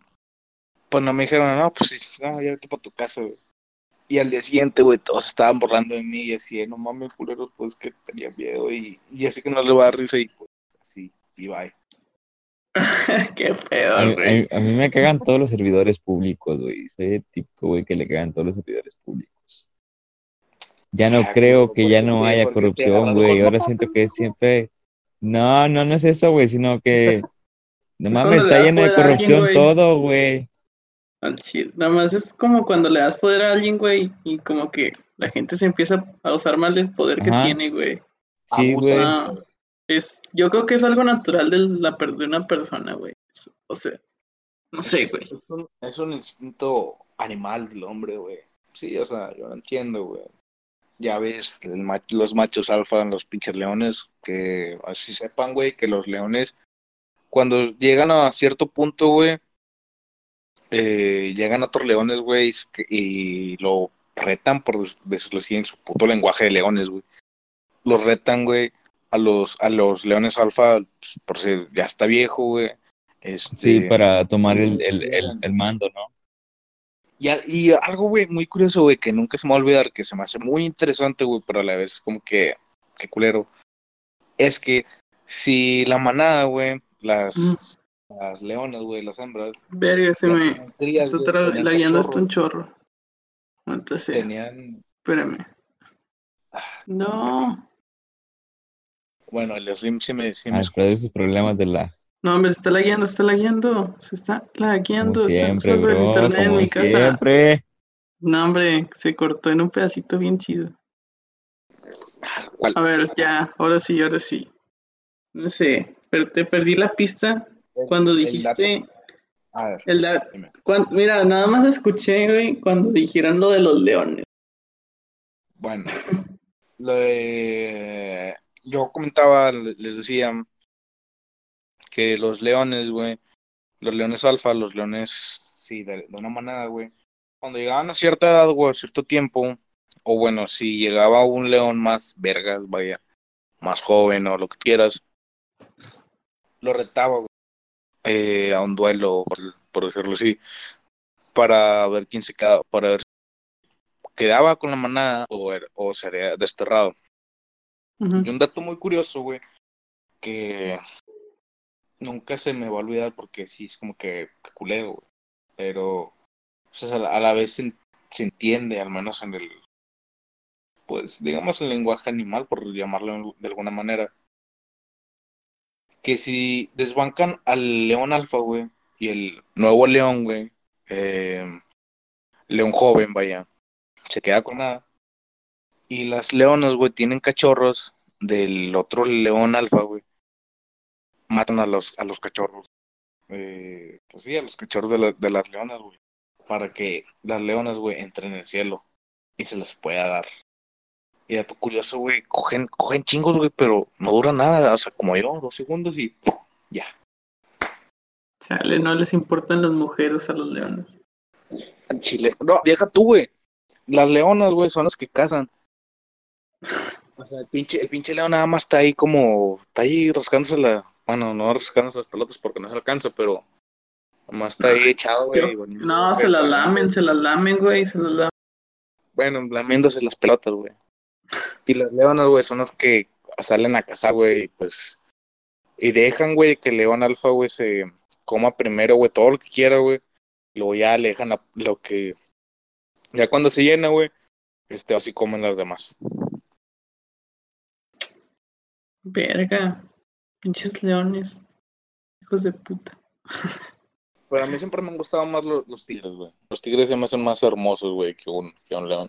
pues no me dijeron, no, pues sí, no, ya vete para tu casa, güey. Y al día siguiente, güey, todos estaban burlando de mí y así, no mames, culeros, pues que tenía miedo y, y así que no le va a dar risa y pues así, y bye. <laughs> Qué pedo, güey. a mí me cagan todos los servidores públicos, güey. Soy el típico, güey, que le cagan todos los servidores públicos. Ya no Ah, creo que ¿por ya no haya corrupción, güey. Ahora siento que siempre... No, no, no es eso, güey, sino que... No Es mames, está lleno de alguien, corrupción güey. todo, güey. Nada más es como cuando le das poder a alguien, güey, y como que la gente se empieza a usar mal del poder que tiene, güey. Sí, güey. Es, yo creo que es algo natural de, la, per- de una persona, güey. O sea, no sé, güey. Es un, es un instinto animal del hombre, güey. Sí, o sea, yo lo entiendo, güey. Ya ves, el ma- los machos alfa, los pinches leones, que así sepan, güey, que los leones, cuando llegan a cierto punto, güey, eh, llegan otros leones, güey, y, lo retan, por decirlo así, en su puto lenguaje de leones, güey. Los retan, güey, a los, a los leones alfa, pues, por si ya está viejo, güey. Este, Sí, para tomar el, el, el, el mando, ¿no? Y, algo, güey, muy curioso, güey, que nunca se me va a olvidar, que se me hace muy interesante, güey, pero a la vez como que, que culero, es que si la manada, güey, las, Mm. las leonas, güey, las hembras, Verga, se me está lagueando esto un chorro. Entonces, tenían, espérame. No, bueno, el stream sí me, sí me Ah, pero esos problemas de la... no, me se está lagueando, se está lagueando. Se está lagueando. Como Está siempre, usando el bro, internet en mi casa. siempre. No, hombre, se cortó en un pedacito bien chido. ¿Cuál? A ver, ya, ahora sí, ahora sí. No sé, pero te perdí la pista cuando El dijiste A ver, el da- mira, nada más escuché, güey, cuando dijeron lo de los leones. Bueno, lo de... Yo comentaba, le- les decía que los leones, güey, los leones alfa, los leones, sí, de, de una manada, güey, cuando llegaban a cierta edad, güey, a cierto tiempo, o bueno, si llegaba un león más vergas, vaya, más joven o lo que quieras, lo retaba, güey, eh, a un duelo, por, por decirlo así, para ver quién se quedaba, para ver quedaba con la manada o, o sería desterrado. Y un dato muy curioso, güey, que nunca se me va a olvidar porque sí es como que, que culero, güey. Pero pues, a, la, a la vez se, se entiende, al menos en el, pues digamos el lenguaje animal, por llamarlo de alguna manera, que si desbancan al león alfa, güey, y el nuevo león, güey, eh, león joven, vaya, se queda con nada. Y las leonas, güey, tienen cachorros del otro león alfa, güey. Matan a los, a los cachorros. Eh, pues sí, a los cachorros de, la- de las leonas, güey. Para que las leonas, güey, entren en el cielo y se les pueda dar. Y dato curioso, güey, cogen, cogen chingos, güey, pero no dura nada. O sea, como yo, dos segundos y ya. Chale, no les importan las mujeres a los leones. En Chile. No, deja tú, güey. Las leonas, güey, son las que cazan. O sea, el pinche, el pinche león nada más está ahí como, está ahí rascándose la, bueno, no rascándose las pelotas porque no se alcanza, pero nomás está ahí echado, güey. Yo- no, se las lamen, se las lamen, güey, se las lamen. Bueno, lamiéndose las pelotas, güey. Y las leonas, güey, son las que salen a cazar, güey, y pues, y dejan, güey, que el león alfa, güey, se coma primero, güey, todo lo que quiera, güey. y Luego ya le dejan la- lo que, ya cuando se llena, güey, este, así comen las demás. Verga. Pinches leones. Hijos de puta. <laughs> Pero a mí siempre me han gustado más lo- los, tigres, güey. Los tigres se me hacen más hermosos, güey, que un, que un león.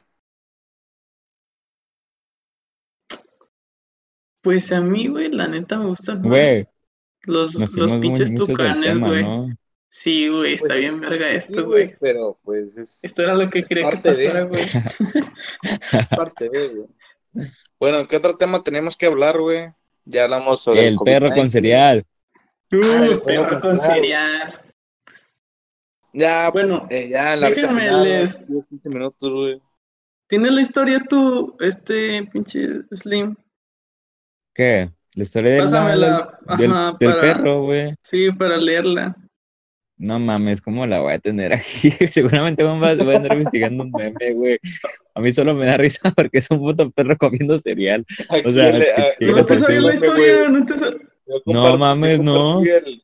Pues a mí, güey, la neta me gustan más Güey, los, los muy pinches tucanes, tema, güey. ¿no? Sí, güey, está Pues, bien verga esto, Sí, güey. Pero, pues, es Esto era lo que quería que parte de- pasara, güey. <laughs> parte de, güey. Bueno, ¿qué otro tema tenemos que hablar, güey? Ya hablamos sobre El perro con COVID-19. cereal. Uh, Ah, el perro con cereal. Ya, Bueno, eh, ya la déjenme final, les- 10, 15 minutos, güey. ¿Tienes la historia tú, este pinche Slim? ¿Qué? La historia del, Pásamela, del, ajá, del para- perro, güey. Sí, para leerla. No mames, ¿cómo la voy a tener aquí? <laughs> Seguramente voy a, voy a andar investigando un meme, güey. A mí solo me da risa <laughs> porque es un puto perro comiendo cereal. Aquí sea, le- que- No te sabía la historia, güey. no te sa- Yo No mames, yo no. el-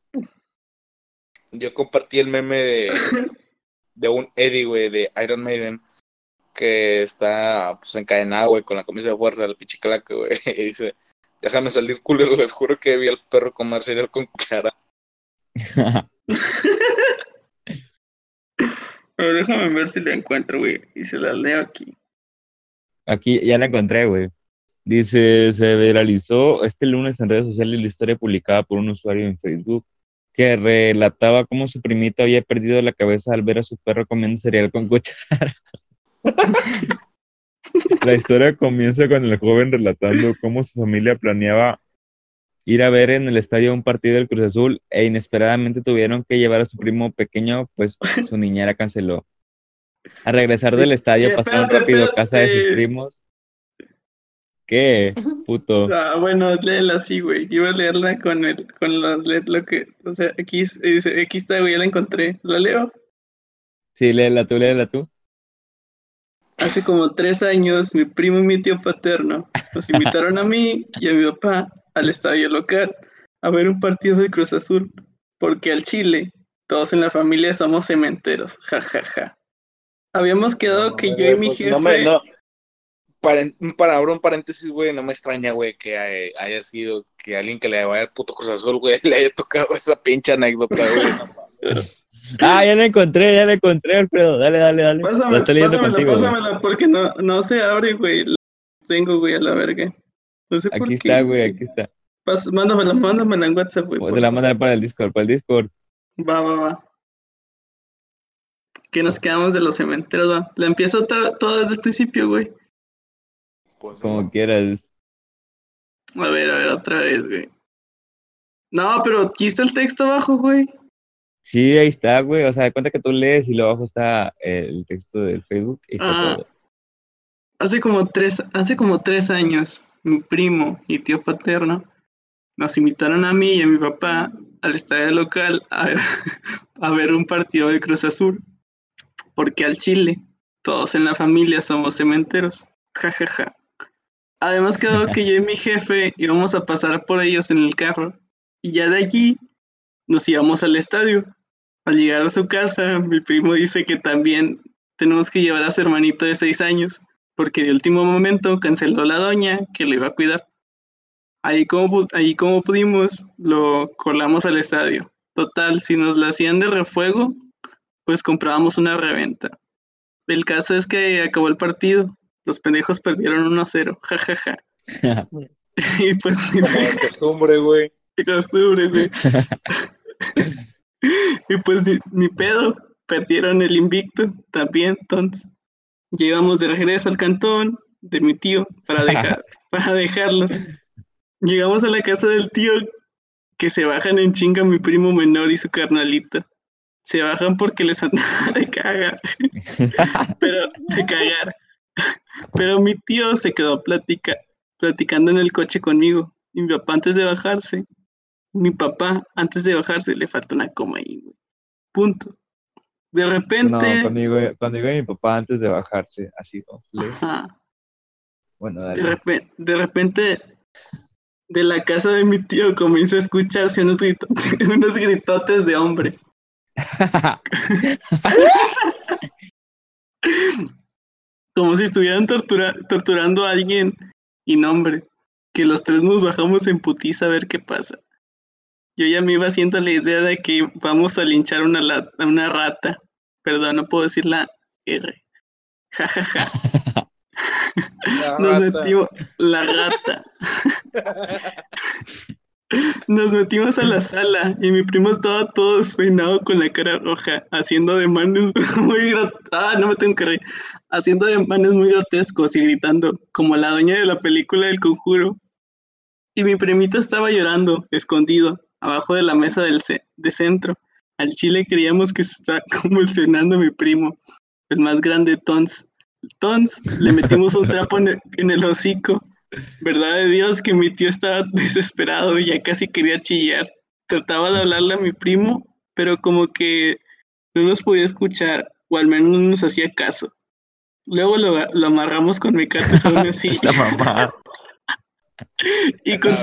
yo compartí el meme de, de un Eddie, güey, de Iron Maiden, que está pues encadenado, güey, con la camisa de fuerza del pinche claque, güey. <laughs> Y dice, déjame salir culero, les juro que vi al perro comer cereal con cuchara. Ver, déjame ver si la encuentro, güey. Y se la leo aquí. Aquí ya la encontré, güey. Dice, se viralizó este lunes en redes sociales la historia publicada por un usuario en Facebook que relataba cómo su primito había perdido la cabeza al ver a su perro comiendo cereal con <laughs> cuchara. La historia comienza con el joven relatando cómo su familia planeaba ir a ver en el estadio un partido del Cruz Azul e inesperadamente tuvieron que llevar a su primo pequeño, pues <laughs> su niñera canceló. Al regresar del estadio ¿Qué? pasaron Espérate, rápido a casa de sus primos. ¿Qué? Puto. <laughs> Ah, bueno, léela así, güey. Iba a leerla con el, con las letras, lo que, o sea, aquí, dice, aquí está, güey, ya la encontré. ¿La leo? Sí, léela tú, léela tú. Hace como tres años, mi primo y mi tío paterno nos <laughs> invitaron a mí y a mi papá al estadio local a ver un partido de Cruz Azul, porque al Chile, todos en la familia somos cementeros, ja, ja, ja. Habíamos quedado que yo y mi Pues, jefe... No me, no. Un para abro un paréntesis, güey, no me extraña, güey, que hay- haya sido que alguien que le vaya al puto Cruz Azul, güey, <laughs> le haya tocado esa pinche anécdota, güey. Ah, ya la encontré, ya la encontré, Alfredo. Dale, dale, dale. Pásame, pásamela, contigo. güey. pásamela, porque no, no se abre, güey. Tengo, güey, a la verga. No sé por Aquí qué. está, güey, aquí está. Pas- mándamela, mándamela en WhatsApp, güey. Te por la favor. mandaré para el Discord, para el Discord. Va, va, va. Que nos quedamos de los cementeros, va. La empiezo to- todo desde el principio, güey. Pues, Como quieras. A ver, a ver, otra vez, güey. No, pero aquí está el texto abajo, güey. Sí, ahí está, güey. O sea, de cuenta que tú lees y luego abajo está eh, el texto del Facebook y está Ah. todo. Hace como tres, hace como tres años, mi primo y tío paterno nos invitaron a mí y a mi papá al estadio local a ver, <laughs> a ver un partido de Cruz Azul. Porque al Chile, todos en la familia somos cementeros. Ja, ja, ja. Además quedó <laughs> que yo y mi jefe íbamos a pasar por ellos en el carro. Y ya de allí nos íbamos al estadio. Al llegar a su casa, mi primo dice que también tenemos que llevar a su hermanito de seis años porque de último momento canceló la doña que lo iba a cuidar. Ahí como, ahí como pudimos, lo colamos al estadio. Total, si nos la hacían de refuego, pues comprábamos una reventa. El caso es que acabó el partido. Los pendejos perdieron 1-0. Ja, ja, ja. <laughs> <laughs> y pues Como de costumbre, güey. de costumbre, güey. <laughs> y pues ni, ni pedo, perdieron el invicto también, entonces. Llegamos de regreso al cantón de mi tío para dejar, <laughs> para dejarlos. Llegamos a la casa del tío que se bajan en chinga mi primo menor y su carnalito. Se bajan porque les andaba de cagar, <laughs> pero de cagar. Pero mi tío se quedó platica, platicando en el coche conmigo. Y mi papá antes de bajarse, mi papá antes de bajarse le falta una coma ahí, güey. Punto. De No, repente, cuando digo, cuando digo a mi papá antes de bajarse, así. Le- ajá, Bueno, de, dale. repente, de repente, de la casa de mi tío comienza a escucharse unos, grito- <laughs> unos gritotes de hombre. <laughs> Como si estuvieran tortura- torturando a alguien. Y no, hombre, que los tres nos bajamos en putiza a ver qué pasa. Yo ya me iba haciendo la idea de que vamos a linchar una, una rata. Perdón, no puedo decir la R. Ja, ja, ja. La <laughs> Nos rata. metimos, la rata. <laughs> Nos metimos a la sala y mi primo estaba todo despeinado con la cara roja, haciendo ademanes <laughs> muy ah, no me tengo que reír, haciendo ademanes muy grotescos y gritando, como la doña de la película del conjuro. Y mi primito estaba llorando, escondido, abajo de la mesa del de centro. Al chile creíamos que se está <laughs> convulsionando mi primo, el más grande Tons. Tons, le metimos un trapo en el, hocico. Verdad de Dios que mi tío estaba <laughs> desesperado y ya casi quería chillar. Trataba de hablarle a mi primo, pero como que no nos podía escuchar, o al menos no nos hacía caso. Luego lo, lo amarramos con mecates a una silla La mamá. <laughs> y con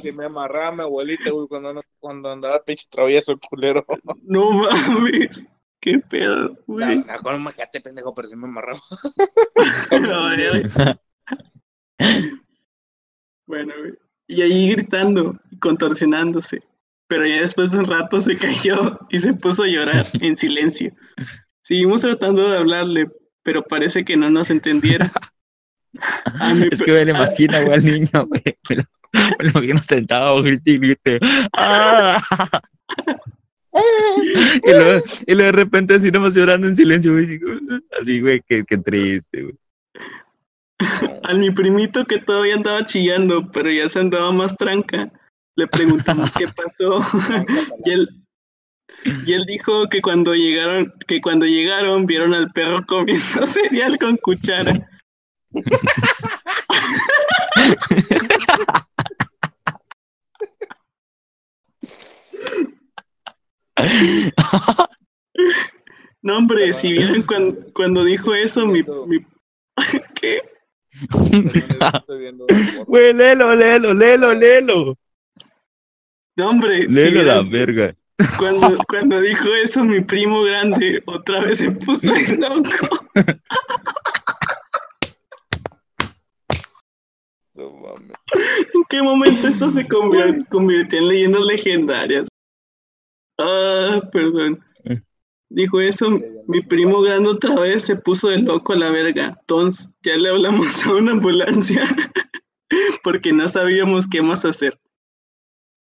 Si me amarraba mi abuelita, güey, cuando, no- cuando andaba pinche travieso el culero. <laughs> No mames, qué pedo, güey. No, no, con un macate, pendejo, pero sí me amarraba. <laughs> A ver, Bueno, güey. Y ahí gritando y contorsionándose. Pero ya después de un rato se cayó y se puso a llorar en silencio. Seguimos tratando de hablarle, pero parece que no nos entendiera. Es que me lo imagino, güey, al niño, <laughs> güey. Me lo, me lo imagino sentado, grite. ¡Ah! <laughs> Y luego, y luego de repente así nomás llorando en silencio, güey. Así, güey, qué, qué triste, güey. a mi primito que todavía andaba chillando, pero ya se andaba más tranca, le preguntamos qué pasó. <laughs> Y él, y él dijo que cuando llegaron, que cuando llegaron vieron al perro comiendo cereal con cuchara. No, hombre, si vieron cuando, cuando dijo eso, mi, mi- <laughs> ¿qué? Güey, léelo, léelo, léelo, léelo. No, hombre, si Léelo la verga. cuando, cuando dijo eso, mi primo grande otra vez se puso <laughs> loco. No mames. ¿En qué momento esto se convirtió en leyendas legendarias? Ah, perdón. Dijo eso, mi primo grande otra vez se puso de loco a la verga. Entonces, ya le hablamos a una ambulancia <laughs> porque no sabíamos qué más hacer.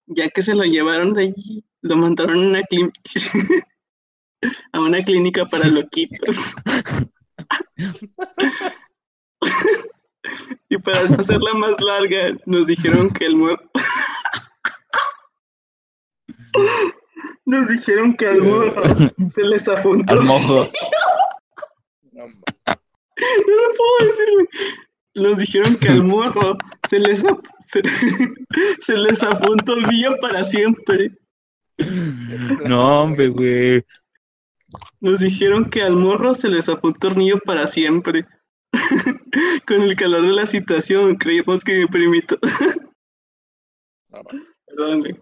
Ya que se lo llevaron de allí, lo mandaron a una, clín- <laughs> a una clínica para loquitos. <laughs> y para no hacerla más larga, nos dijeron que el morro... Nos dijeron que al morro se les afuntó. Al mojo. No. No lo puedo decir, güey. Nos dijeron que al morro se les, af- se, <laughs> se les afuntó un tornillo para siempre. No, hombre, güey. Nos dijeron que al morro se les afuntó un tornillo para siempre. <laughs> Con el calor de la situación, creímos que mi primito. <laughs> Perdón, güey.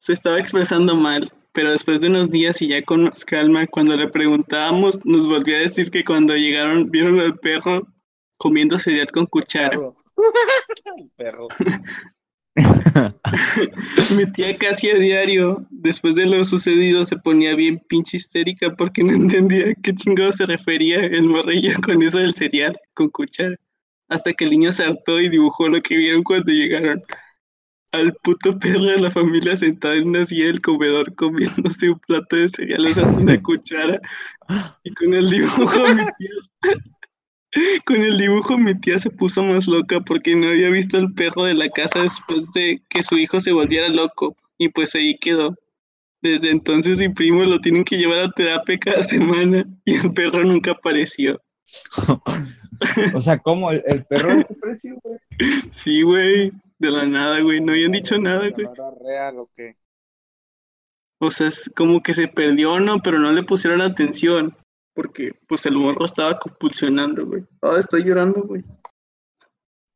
Se estaba expresando mal, pero después de unos días y ya con más calma, cuando le preguntábamos, nos volvió a decir que cuando llegaron vieron al perro comiendo cereal con cuchara. Perro. <laughs> El perro. <laughs> Mi tía casi a diario, después de lo sucedido, se ponía bien pinche histérica porque no entendía qué chingado se refería el morrillo con eso del cereal con cuchara. Hasta que el niño se hartó y dibujó lo que vieron cuando llegaron. Al puto perro de la familia sentado en una silla del comedor comiéndose un plato de cereal usando una <laughs> cuchara. Y con el dibujo <laughs> mi tía... Con el dibujo mi tía se puso más loca porque no había visto al perro de la casa después de que su hijo se volviera loco y pues ahí quedó. Desde entonces mi primo lo tienen que llevar a terapia cada semana y el perro nunca apareció. <laughs> O sea, ¿cómo? ¿El, el perro desapareció, güey? Sí, güey, de la nada, güey, no habían dicho nada, güey. ¿No era real o qué? O sea, es como que se perdió, ¿no? Pero no le pusieron atención porque pues el morro estaba compulsionando, güey. Ah, estoy llorando, güey.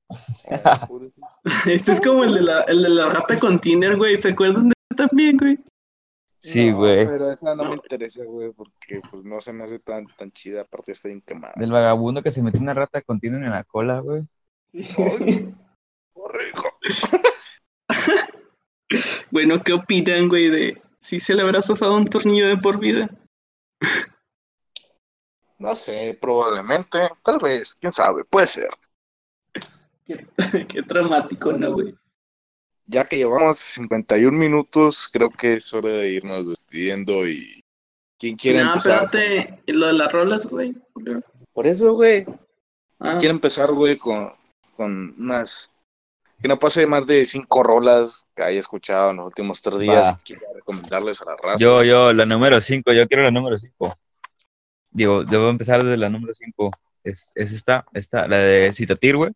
<laughs> <laughs> Este es como el de la, el de la rata con Tinder, güey. ¿Se acuerdan de ese también, güey? Sí, No, güey. Pero esa no me interesa, güey, porque pues no se me hace tan, tan chida, aparte está bien quemada. Del vagabundo que se metió una rata continua en la cola, güey. <laughs> Bueno, ¿qué opinan, güey, de si se le habrá sofado un tornillo de por vida? No sé, probablemente, tal vez, quién sabe, puede ser. Qué, <laughs> qué dramático, ¿no, güey? Ya que llevamos 51 minutos, creo que es hora de irnos despidiendo y ¿quién quiere No, empezar? espérate, lo de las rolas, güey. Por eso, güey, Ah, quiero empezar, güey, con, con unas que no pase más de cinco rolas que haya escuchado en los últimos tres días quiera recomendarles a la raza. Yo, yo, la número 5, yo quiero la número 5. Digo, debo empezar desde la número 5. Es, es esta, esta, la de Citatir, güey.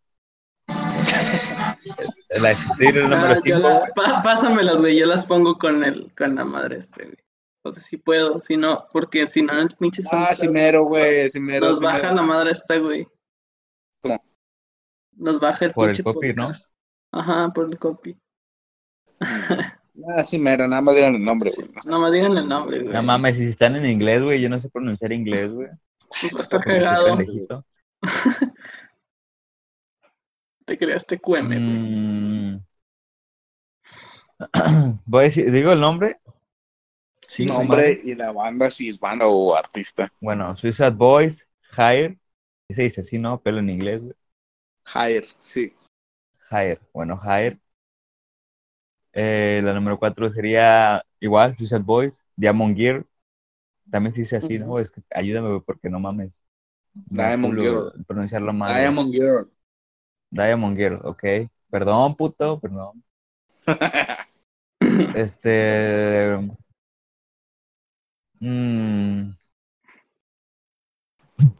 La de Citatir, la número Ah, yo 5. la- pa- pásamelas, güey. Yo las pongo con el, con la madre este, güey. O sea, si puedo, si no, porque si no, el pinche Ah, sí mero, güey, sí mero. Nos baja mero. la madre esta, güey. ¿Cómo? Nos baja el Por el pinche copy, ¿no? podcast. Ajá, por el copy. <laughs> Ah, sí mero, nada más digan el nombre, güey. No me digan el nombre, güey. No mames, si están en inglés, güey, yo no sé pronunciar inglés, güey. Estoy cagado. <laughs> Te creaste QM, güey. Mm. <clears throat> Voy a decir, digo el nombre. Sí, Nombre y la banda, si es banda o artista. Bueno, Suicide Boys, Hire. ¿Qué se dice así, no? Pelo en inglés, güey. Hire, sí. Hire. Bueno, Hire. Eh, la número cuatro sería igual, Suicide Boys, Diamond Gear. También se dice así, ¿no? Es que ayúdame, porque no mames. Diamond culo Pronunciarlo mal. Diamond Girl. Diamond Gear, ok. Perdón, puto, perdón. <laughs> Este. mm,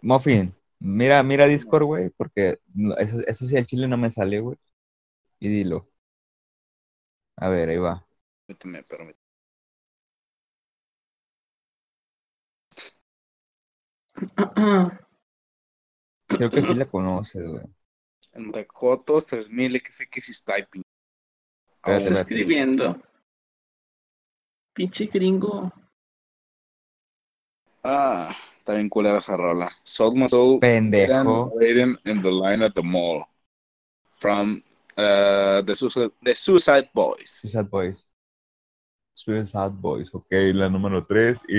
Muffin, mira, mira Discord, güey, porque eso, eso sí al chile no me sale, güey. Y dilo. A ver, ahí va. Permíteme, permíteme. Creo que sí la <clears throat> conoces, güey. En Dakotas 3000 XX is typing. Espérate, Está escribiendo. Pinche gringo. Ah, está bien culera esa rola. Sold my soul. Pendejo. Waiting in the line at the mall. From uh, the, Suicide, the Suicide Boys. Suicide Boys. Suicide Boys, ok, la número 3. Y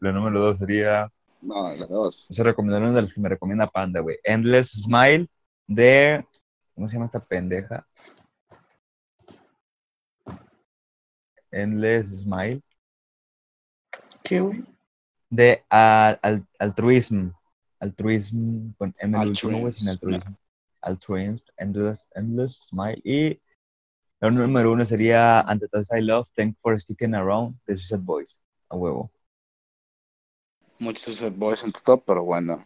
la número 2 sería. No, la dos. Esa recomendación de las que me recomienda Panda, güey. Endless Smile de. ¿Cómo se llama esta pendeja? Endless Smile. ¿Qué, güey? De al, al- Altruism. Altruism con M en el último, güey, sin Altruism. Altruism. Endless, Endless Smile. Y la número uno sería Ante I Love, Thank for Sticking Around de Suicide Boys. A huevo. Muchos Suicide Boys en tu top, pero bueno.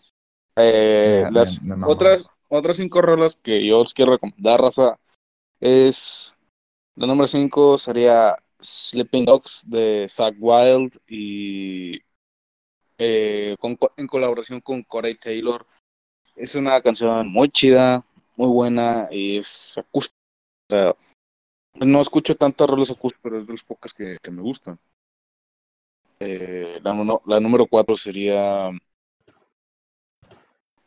Eh, Me- las me- me mamó. otras, otras cinco rolas que yo os quiero recomendar, raza, es. La número cinco sería Sleeping Dogs de Zach Wild y eh, con- en colaboración con Corey Taylor. Es una canción muy chida, muy buena y es acústica. O sea, no escucho tantas rolas acústicas, pero es de las pocas que, que me gustan. Eh, la, uno- la número cuatro sería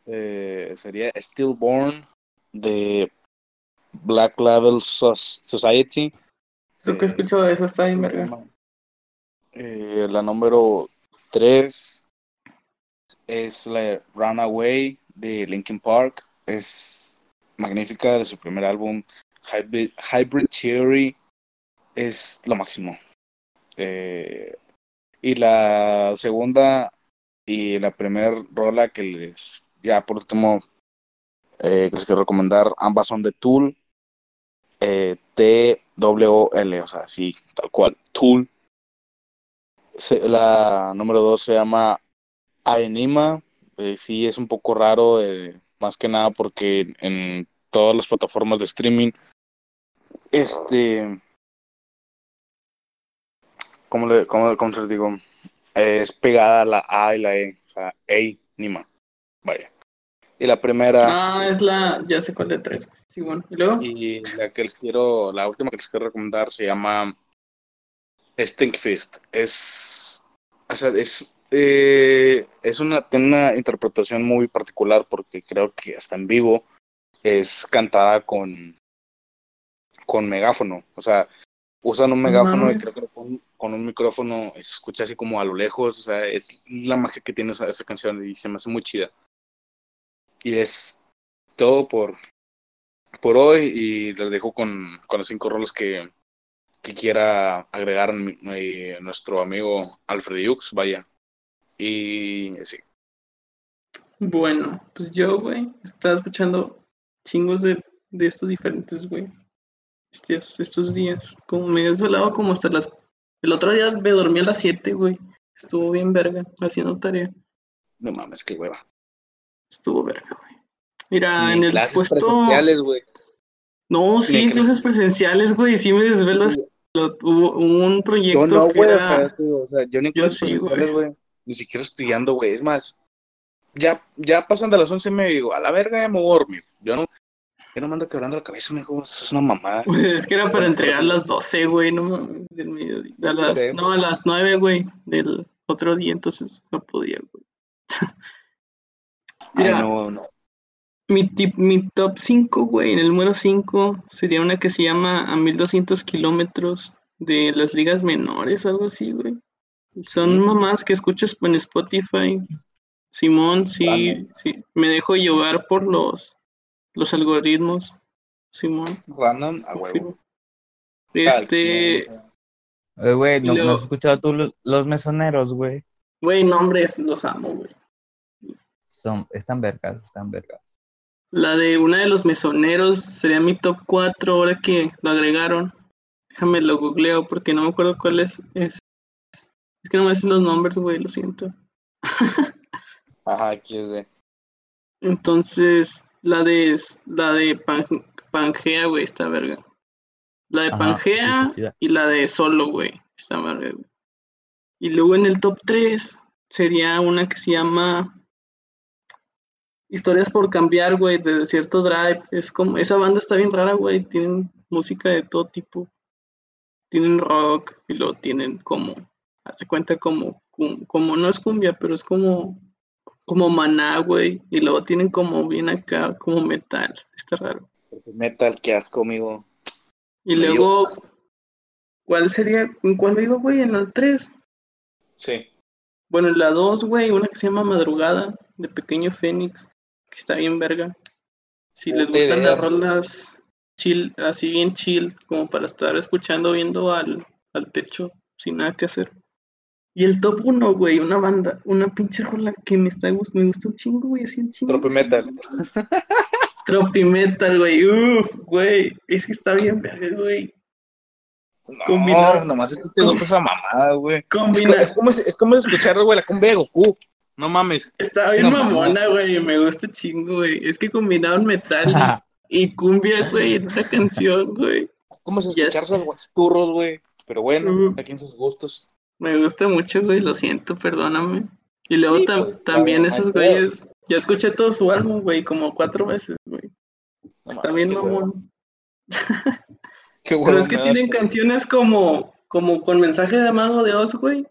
eh, sería Stillborn de Black Label Sos- Society. Lo que he Eh, escuchado de eso está verga. eh, la número 3 es la Runaway de Linkin Park. Es magnífica de su primer álbum. Hybrid, Theory es lo máximo. Eh, y la segunda y la primera rola que les, ya por último, eh, les quiero recomendar, ambas son de Tool. Eh, T-W-L, o sea, sí, tal cual, Tool. La número dos se llama Aenima. Eh, sí, es un poco raro, eh, más que nada porque en todas las plataformas de streaming, este, ¿cómo, le, cómo, cómo se les digo? es pegada la A y la E, o sea, Aenima. Vaya. Y la primera. Ah, es la. Ya sé cuál de tres. Sí, bueno. ¿Y luego? Y la que les quiero, la última que les quiero recomendar se llama Stink Fist. Es, o sea, es, eh, es una, tiene una interpretación muy particular porque creo que hasta en vivo es cantada con, con megáfono. O sea, usan un No megáfono y creo que con, con un micrófono se escucha así como a lo lejos. O sea, es la magia que tiene esa, esa canción y se me hace muy chida. Y es todo por, por hoy y les dejo con, con los cinco roles que, que quiera agregar mi- mi- nuestro amigo Alfred Yux, vaya. Y sí, Bueno, pues yo, güey, estaba escuchando chingos de, de estos diferentes, güey. estos, estos días. Como me he desvelado como hasta las... El otro día me dormí a las 7, güey. Estuvo bien verga, haciendo tarea. No mames, qué hueva. Estuvo verga, güey. Mira, Ni en el clases puesto... presenciales, güey. No, sí, que- clases presenciales, güey, sí me desvelo. Hubo un proyecto Yo no, que güey, o era- sea, o yo ni clases sí, presenciales, güey. Ni siquiera estudiando, güey. Es más, ya, ya pasan de las 11 y me digo, a la verga ya me voy a dormir. Yo no, yo no me ando quebrando la cabeza, mijo. Eso es una mamada. Es que era para entregar a las 12, güey, no mames, del mediodía. A las, sé. no, a las 9, güey, del otro día, entonces no podía, güey. Ay, Mira, no, no. mi, tip- mi top 5, güey, en el número 5 sería una que se llama A 1200 kilómetros de las ligas menores, algo así, güey. Son mamás que escuchas en Spotify. Simón, sí, Random. sí, me dejo llevar por los, los algoritmos. Simón. Random, a huevo. Este, Eh, güey, ¿no, luego- no has escuchado tú los, los mesoneros, güey? güey, nombres, los amo, güey. Son, están vergas, están vergas. La de una de los mesoneros sería mi top 4 ahora que lo agregaron. Déjame lo googleo porque no me acuerdo cuál es. Es, es que no me hacen los nombres, güey, lo siento. Ajá, aquí es de. Entonces, la de la de Pan- Pangea, güey, está verga. La de Ajá, Pangea y la de Solo, güey, está verga. güey. Y luego en el top 3 sería una que se llama Historias por cambiar, güey, de Desierto Drive. Es como, esa banda está bien rara, güey. Tienen música de todo tipo. Tienen rock y luego tienen como, hace cuenta como, como no es cumbia, pero es como, como maná, güey. Y luego tienen como bien acá, como metal. Está raro. Metal, qué asco, amigo. Y Me luego, ¿cuál sería? ¿En cuál iba, güey? En el 3. Sí. Bueno, en la 2, güey, una que se llama Madrugada, de Pequeño Fénix, que está bien verga. Si les gustan las rolas chill, así bien chill, como para estar escuchando, viendo al, al techo, sin nada que hacer. Y el top 1, güey, una banda, una pinche rola que me está me gusta un chingo, güey, así un chingo. Trope metal. Tropi metal, güey, uff, güey, es que está bien verga, güey. No, Combinar- nomás a ti te gusta esa mamada, güey. Es, Combina, es como, es como escuchar, güey, la cumbia de Goku. No mames. está es bien mamona, güey, me gusta chingo, güey. Es que combinaron metal <laughs> y, cumbia, güey, en una canción, güey. Es como si escucharse los guachurros, güey. Pero bueno, Uh. aquí en sus gustos. Me gusta mucho, güey, lo siento, perdóname. Y luego Sí, tam- pues, también claro, esos güeyes, ya escuché todo su álbum, güey, como cuatro veces, güey. No Está bien mamón. <laughs> Qué Pero hueva es que tienen güey. canciones como, como con mensaje de Mago de Oz, güey.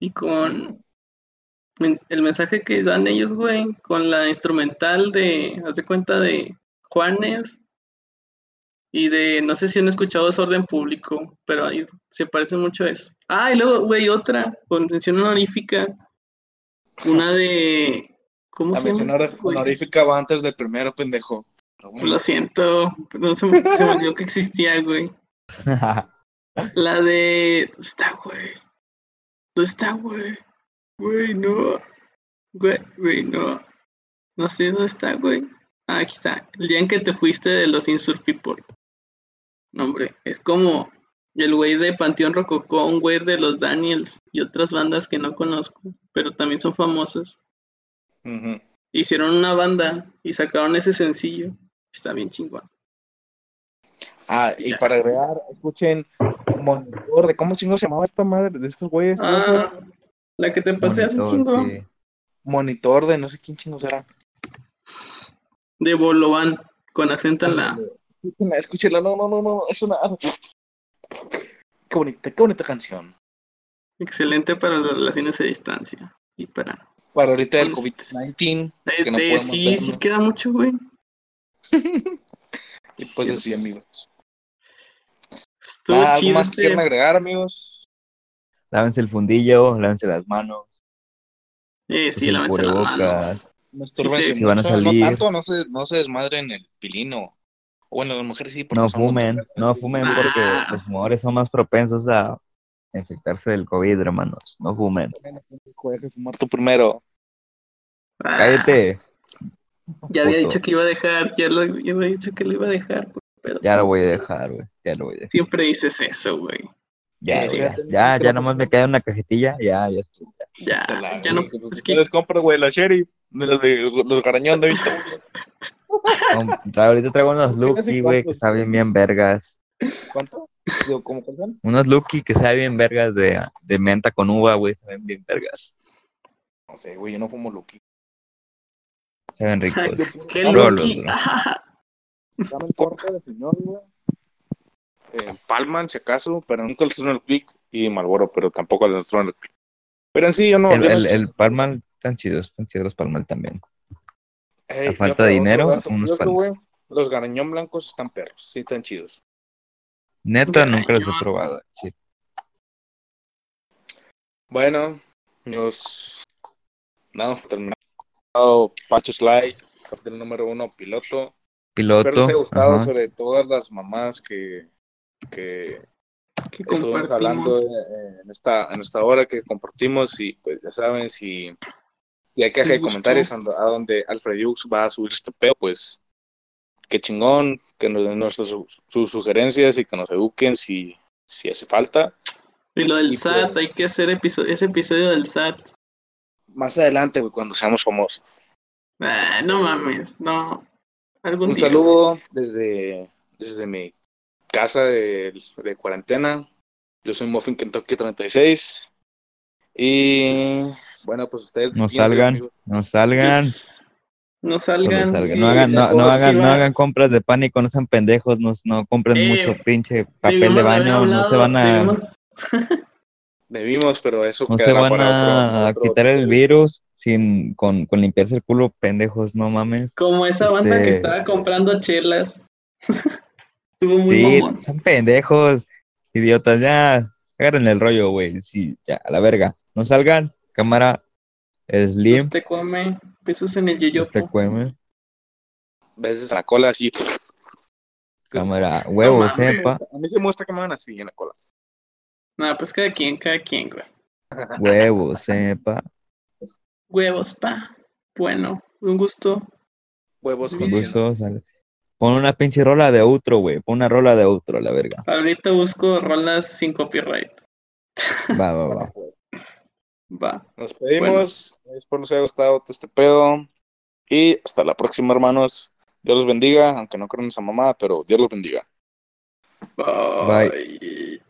Y con men- el mensaje que dan ellos, güey, con la instrumental de, haz de cuenta de Juanes y de, no sé si han escuchado Desorden Público, pero ahí se parece mucho a eso. Ah, y luego, güey, otra, con mención honorífica, una de, ¿cómo La se mención llama? honor- güey? honorífica va antes del primero, pendejo. Bueno. Lo siento, pero no se me, se me olvidó que existía, güey. <laughs> La de. ¿Dónde está, güey? ¿Dónde está, güey? Güey, no. Güey, güey, no. No sé dónde está, güey. Ah, aquí está. El día en que te fuiste de los Insur People. No, hombre, es como el güey de Panteón Rococó, un güey de los Daniels y otras bandas que no conozco, pero también son famosas. Hicieron una banda y sacaron ese sencillo. Está bien chingón. Ah, y Ya. para agregar, escuchen monitor de cómo chingo se llamaba esta madre de estos güeyes. Ah, la que te pasé hace un Monitor, chingo. sí. Monitor de no sé quién chingos era. De Bolovan, con acento en la. Escúchenla, escúchenla, no, no, no, no, es una. Qué bonita, qué bonita canción. Excelente para las relaciones a distancia. Y para. Para ahorita del Pues, COVID-19, Eh, que no eh, podemos sí, vernos. sí queda mucho, güey. <laughs> y pues así, amigos. Estuvo Ah, ¿Algo más que este- quieran agregar, amigos? Lávense el fundillo, lávense las manos. Eh, sí, lávense las manos. Sí, sí. Si van a No salir. tanto, no se, no se desmadren el pilino. O Bueno, las mujeres sí, porque No fumen, no fumen Ah. porque los fumadores son más propensos a infectarse del COVID, hermanos. No fumen. Deja fumar tú primero. Ah, Cállate. Ya había puto. dicho que iba a dejar, ya, lo, ya había dicho que lo iba a dejar. pero Ya lo voy a dejar, güey. Ya lo voy a dejar. siempre dices eso, güey. Ya, Sí, ya ya, ya, nomás me queda una cajetilla. Ya, ya estuvo. ya. Ya, ya no, güey, pues, es ¿qué que les compro, güey? La Sherry, de los de los garañón de 20. <laughs> Ahorita traigo unos Lucky, güey, que saben bien vergas. ¿Cuánto? Digo, ¿Cómo cuánto? Unos Lucky que saben bien vergas de, de menta con uva, güey. Saben bien vergas. No sé, güey, yo no fumo Lucky. Saben ricos. qué lucky. bro. Dame un corte de señor, güey. Eh, Palman, si acaso, pero nunca el Quick y Malboro, pero tampoco el Stronger Quick. Pero en sí, yo no. El, yo no el, el Palmal, están chidos, están chidos los Palmal también. Ey, a yo falta de dinero, unos güey, Los garañón blancos están perros, sí están chidos. Neta, nunca los he probado. Sí. Bueno, nos damos por terminado. Pancho Slide, capítulo número uno, piloto. Espero Piloto. les haya gustado ajá. sobre todas las mamás que, que que estuvimos hablando en esta, en esta hora que compartimos y pues ya saben si, si hay de gustó. comentarios a donde- Alfred Hughes va a subir este pedo, pues qué chingón, que nos den nuestras su- sus sugerencias y que nos eduquen si, si hace falta. Y lo del y SAT, pues- hay que hacer episodio, ese episodio del SAT. Más adelante, güey, cuando seamos famosos. Ah, no mames, no. Algún Un día. saludo desde, desde mi casa de, de cuarentena. Yo soy Muffin Kentucky 36. Y bueno, pues ustedes. No salgan, no salgan. No salgan. salgan. sí, no hagan, no, no hagan, no hagan compras de pánico, no sean pendejos, no, no compren Eh, mucho pinche papel de baño, no se van a, debimos- <laughs> Debimos, pero eso no se van a otro- otro- quitar el virus sin con, con limpiarse el culo, pendejos, no mames. Como esa banda que Este- estaba comprando chelas. <laughs> Estuvo muy Sí, mamón. son pendejos, idiotas, ya, agarren el rollo, güey, sí, ya, a la verga. No salgan, cámara, slim, Usted come besos en el yoyopo. este cueme, veces en la cola así. cámara, huevo, mames. sepa, A mí se muestra que me van así en la cola. No, pues cada quien, cada quien, güey. huevo, sepa, Huevos, pa. Bueno, un gusto. Huevos Bien. gusto, sale. Pon una pinche rola de outro, güey, pon una rola de outro, la verga. Ahorita busco rolas sin copyright. Va, va, va. Va. Nos pedimos. Espero les haya gustado todo este pedo. Y hasta la próxima, hermanos. Dios los bendiga, aunque no crean esa mamada, pero Dios los bendiga. Bye.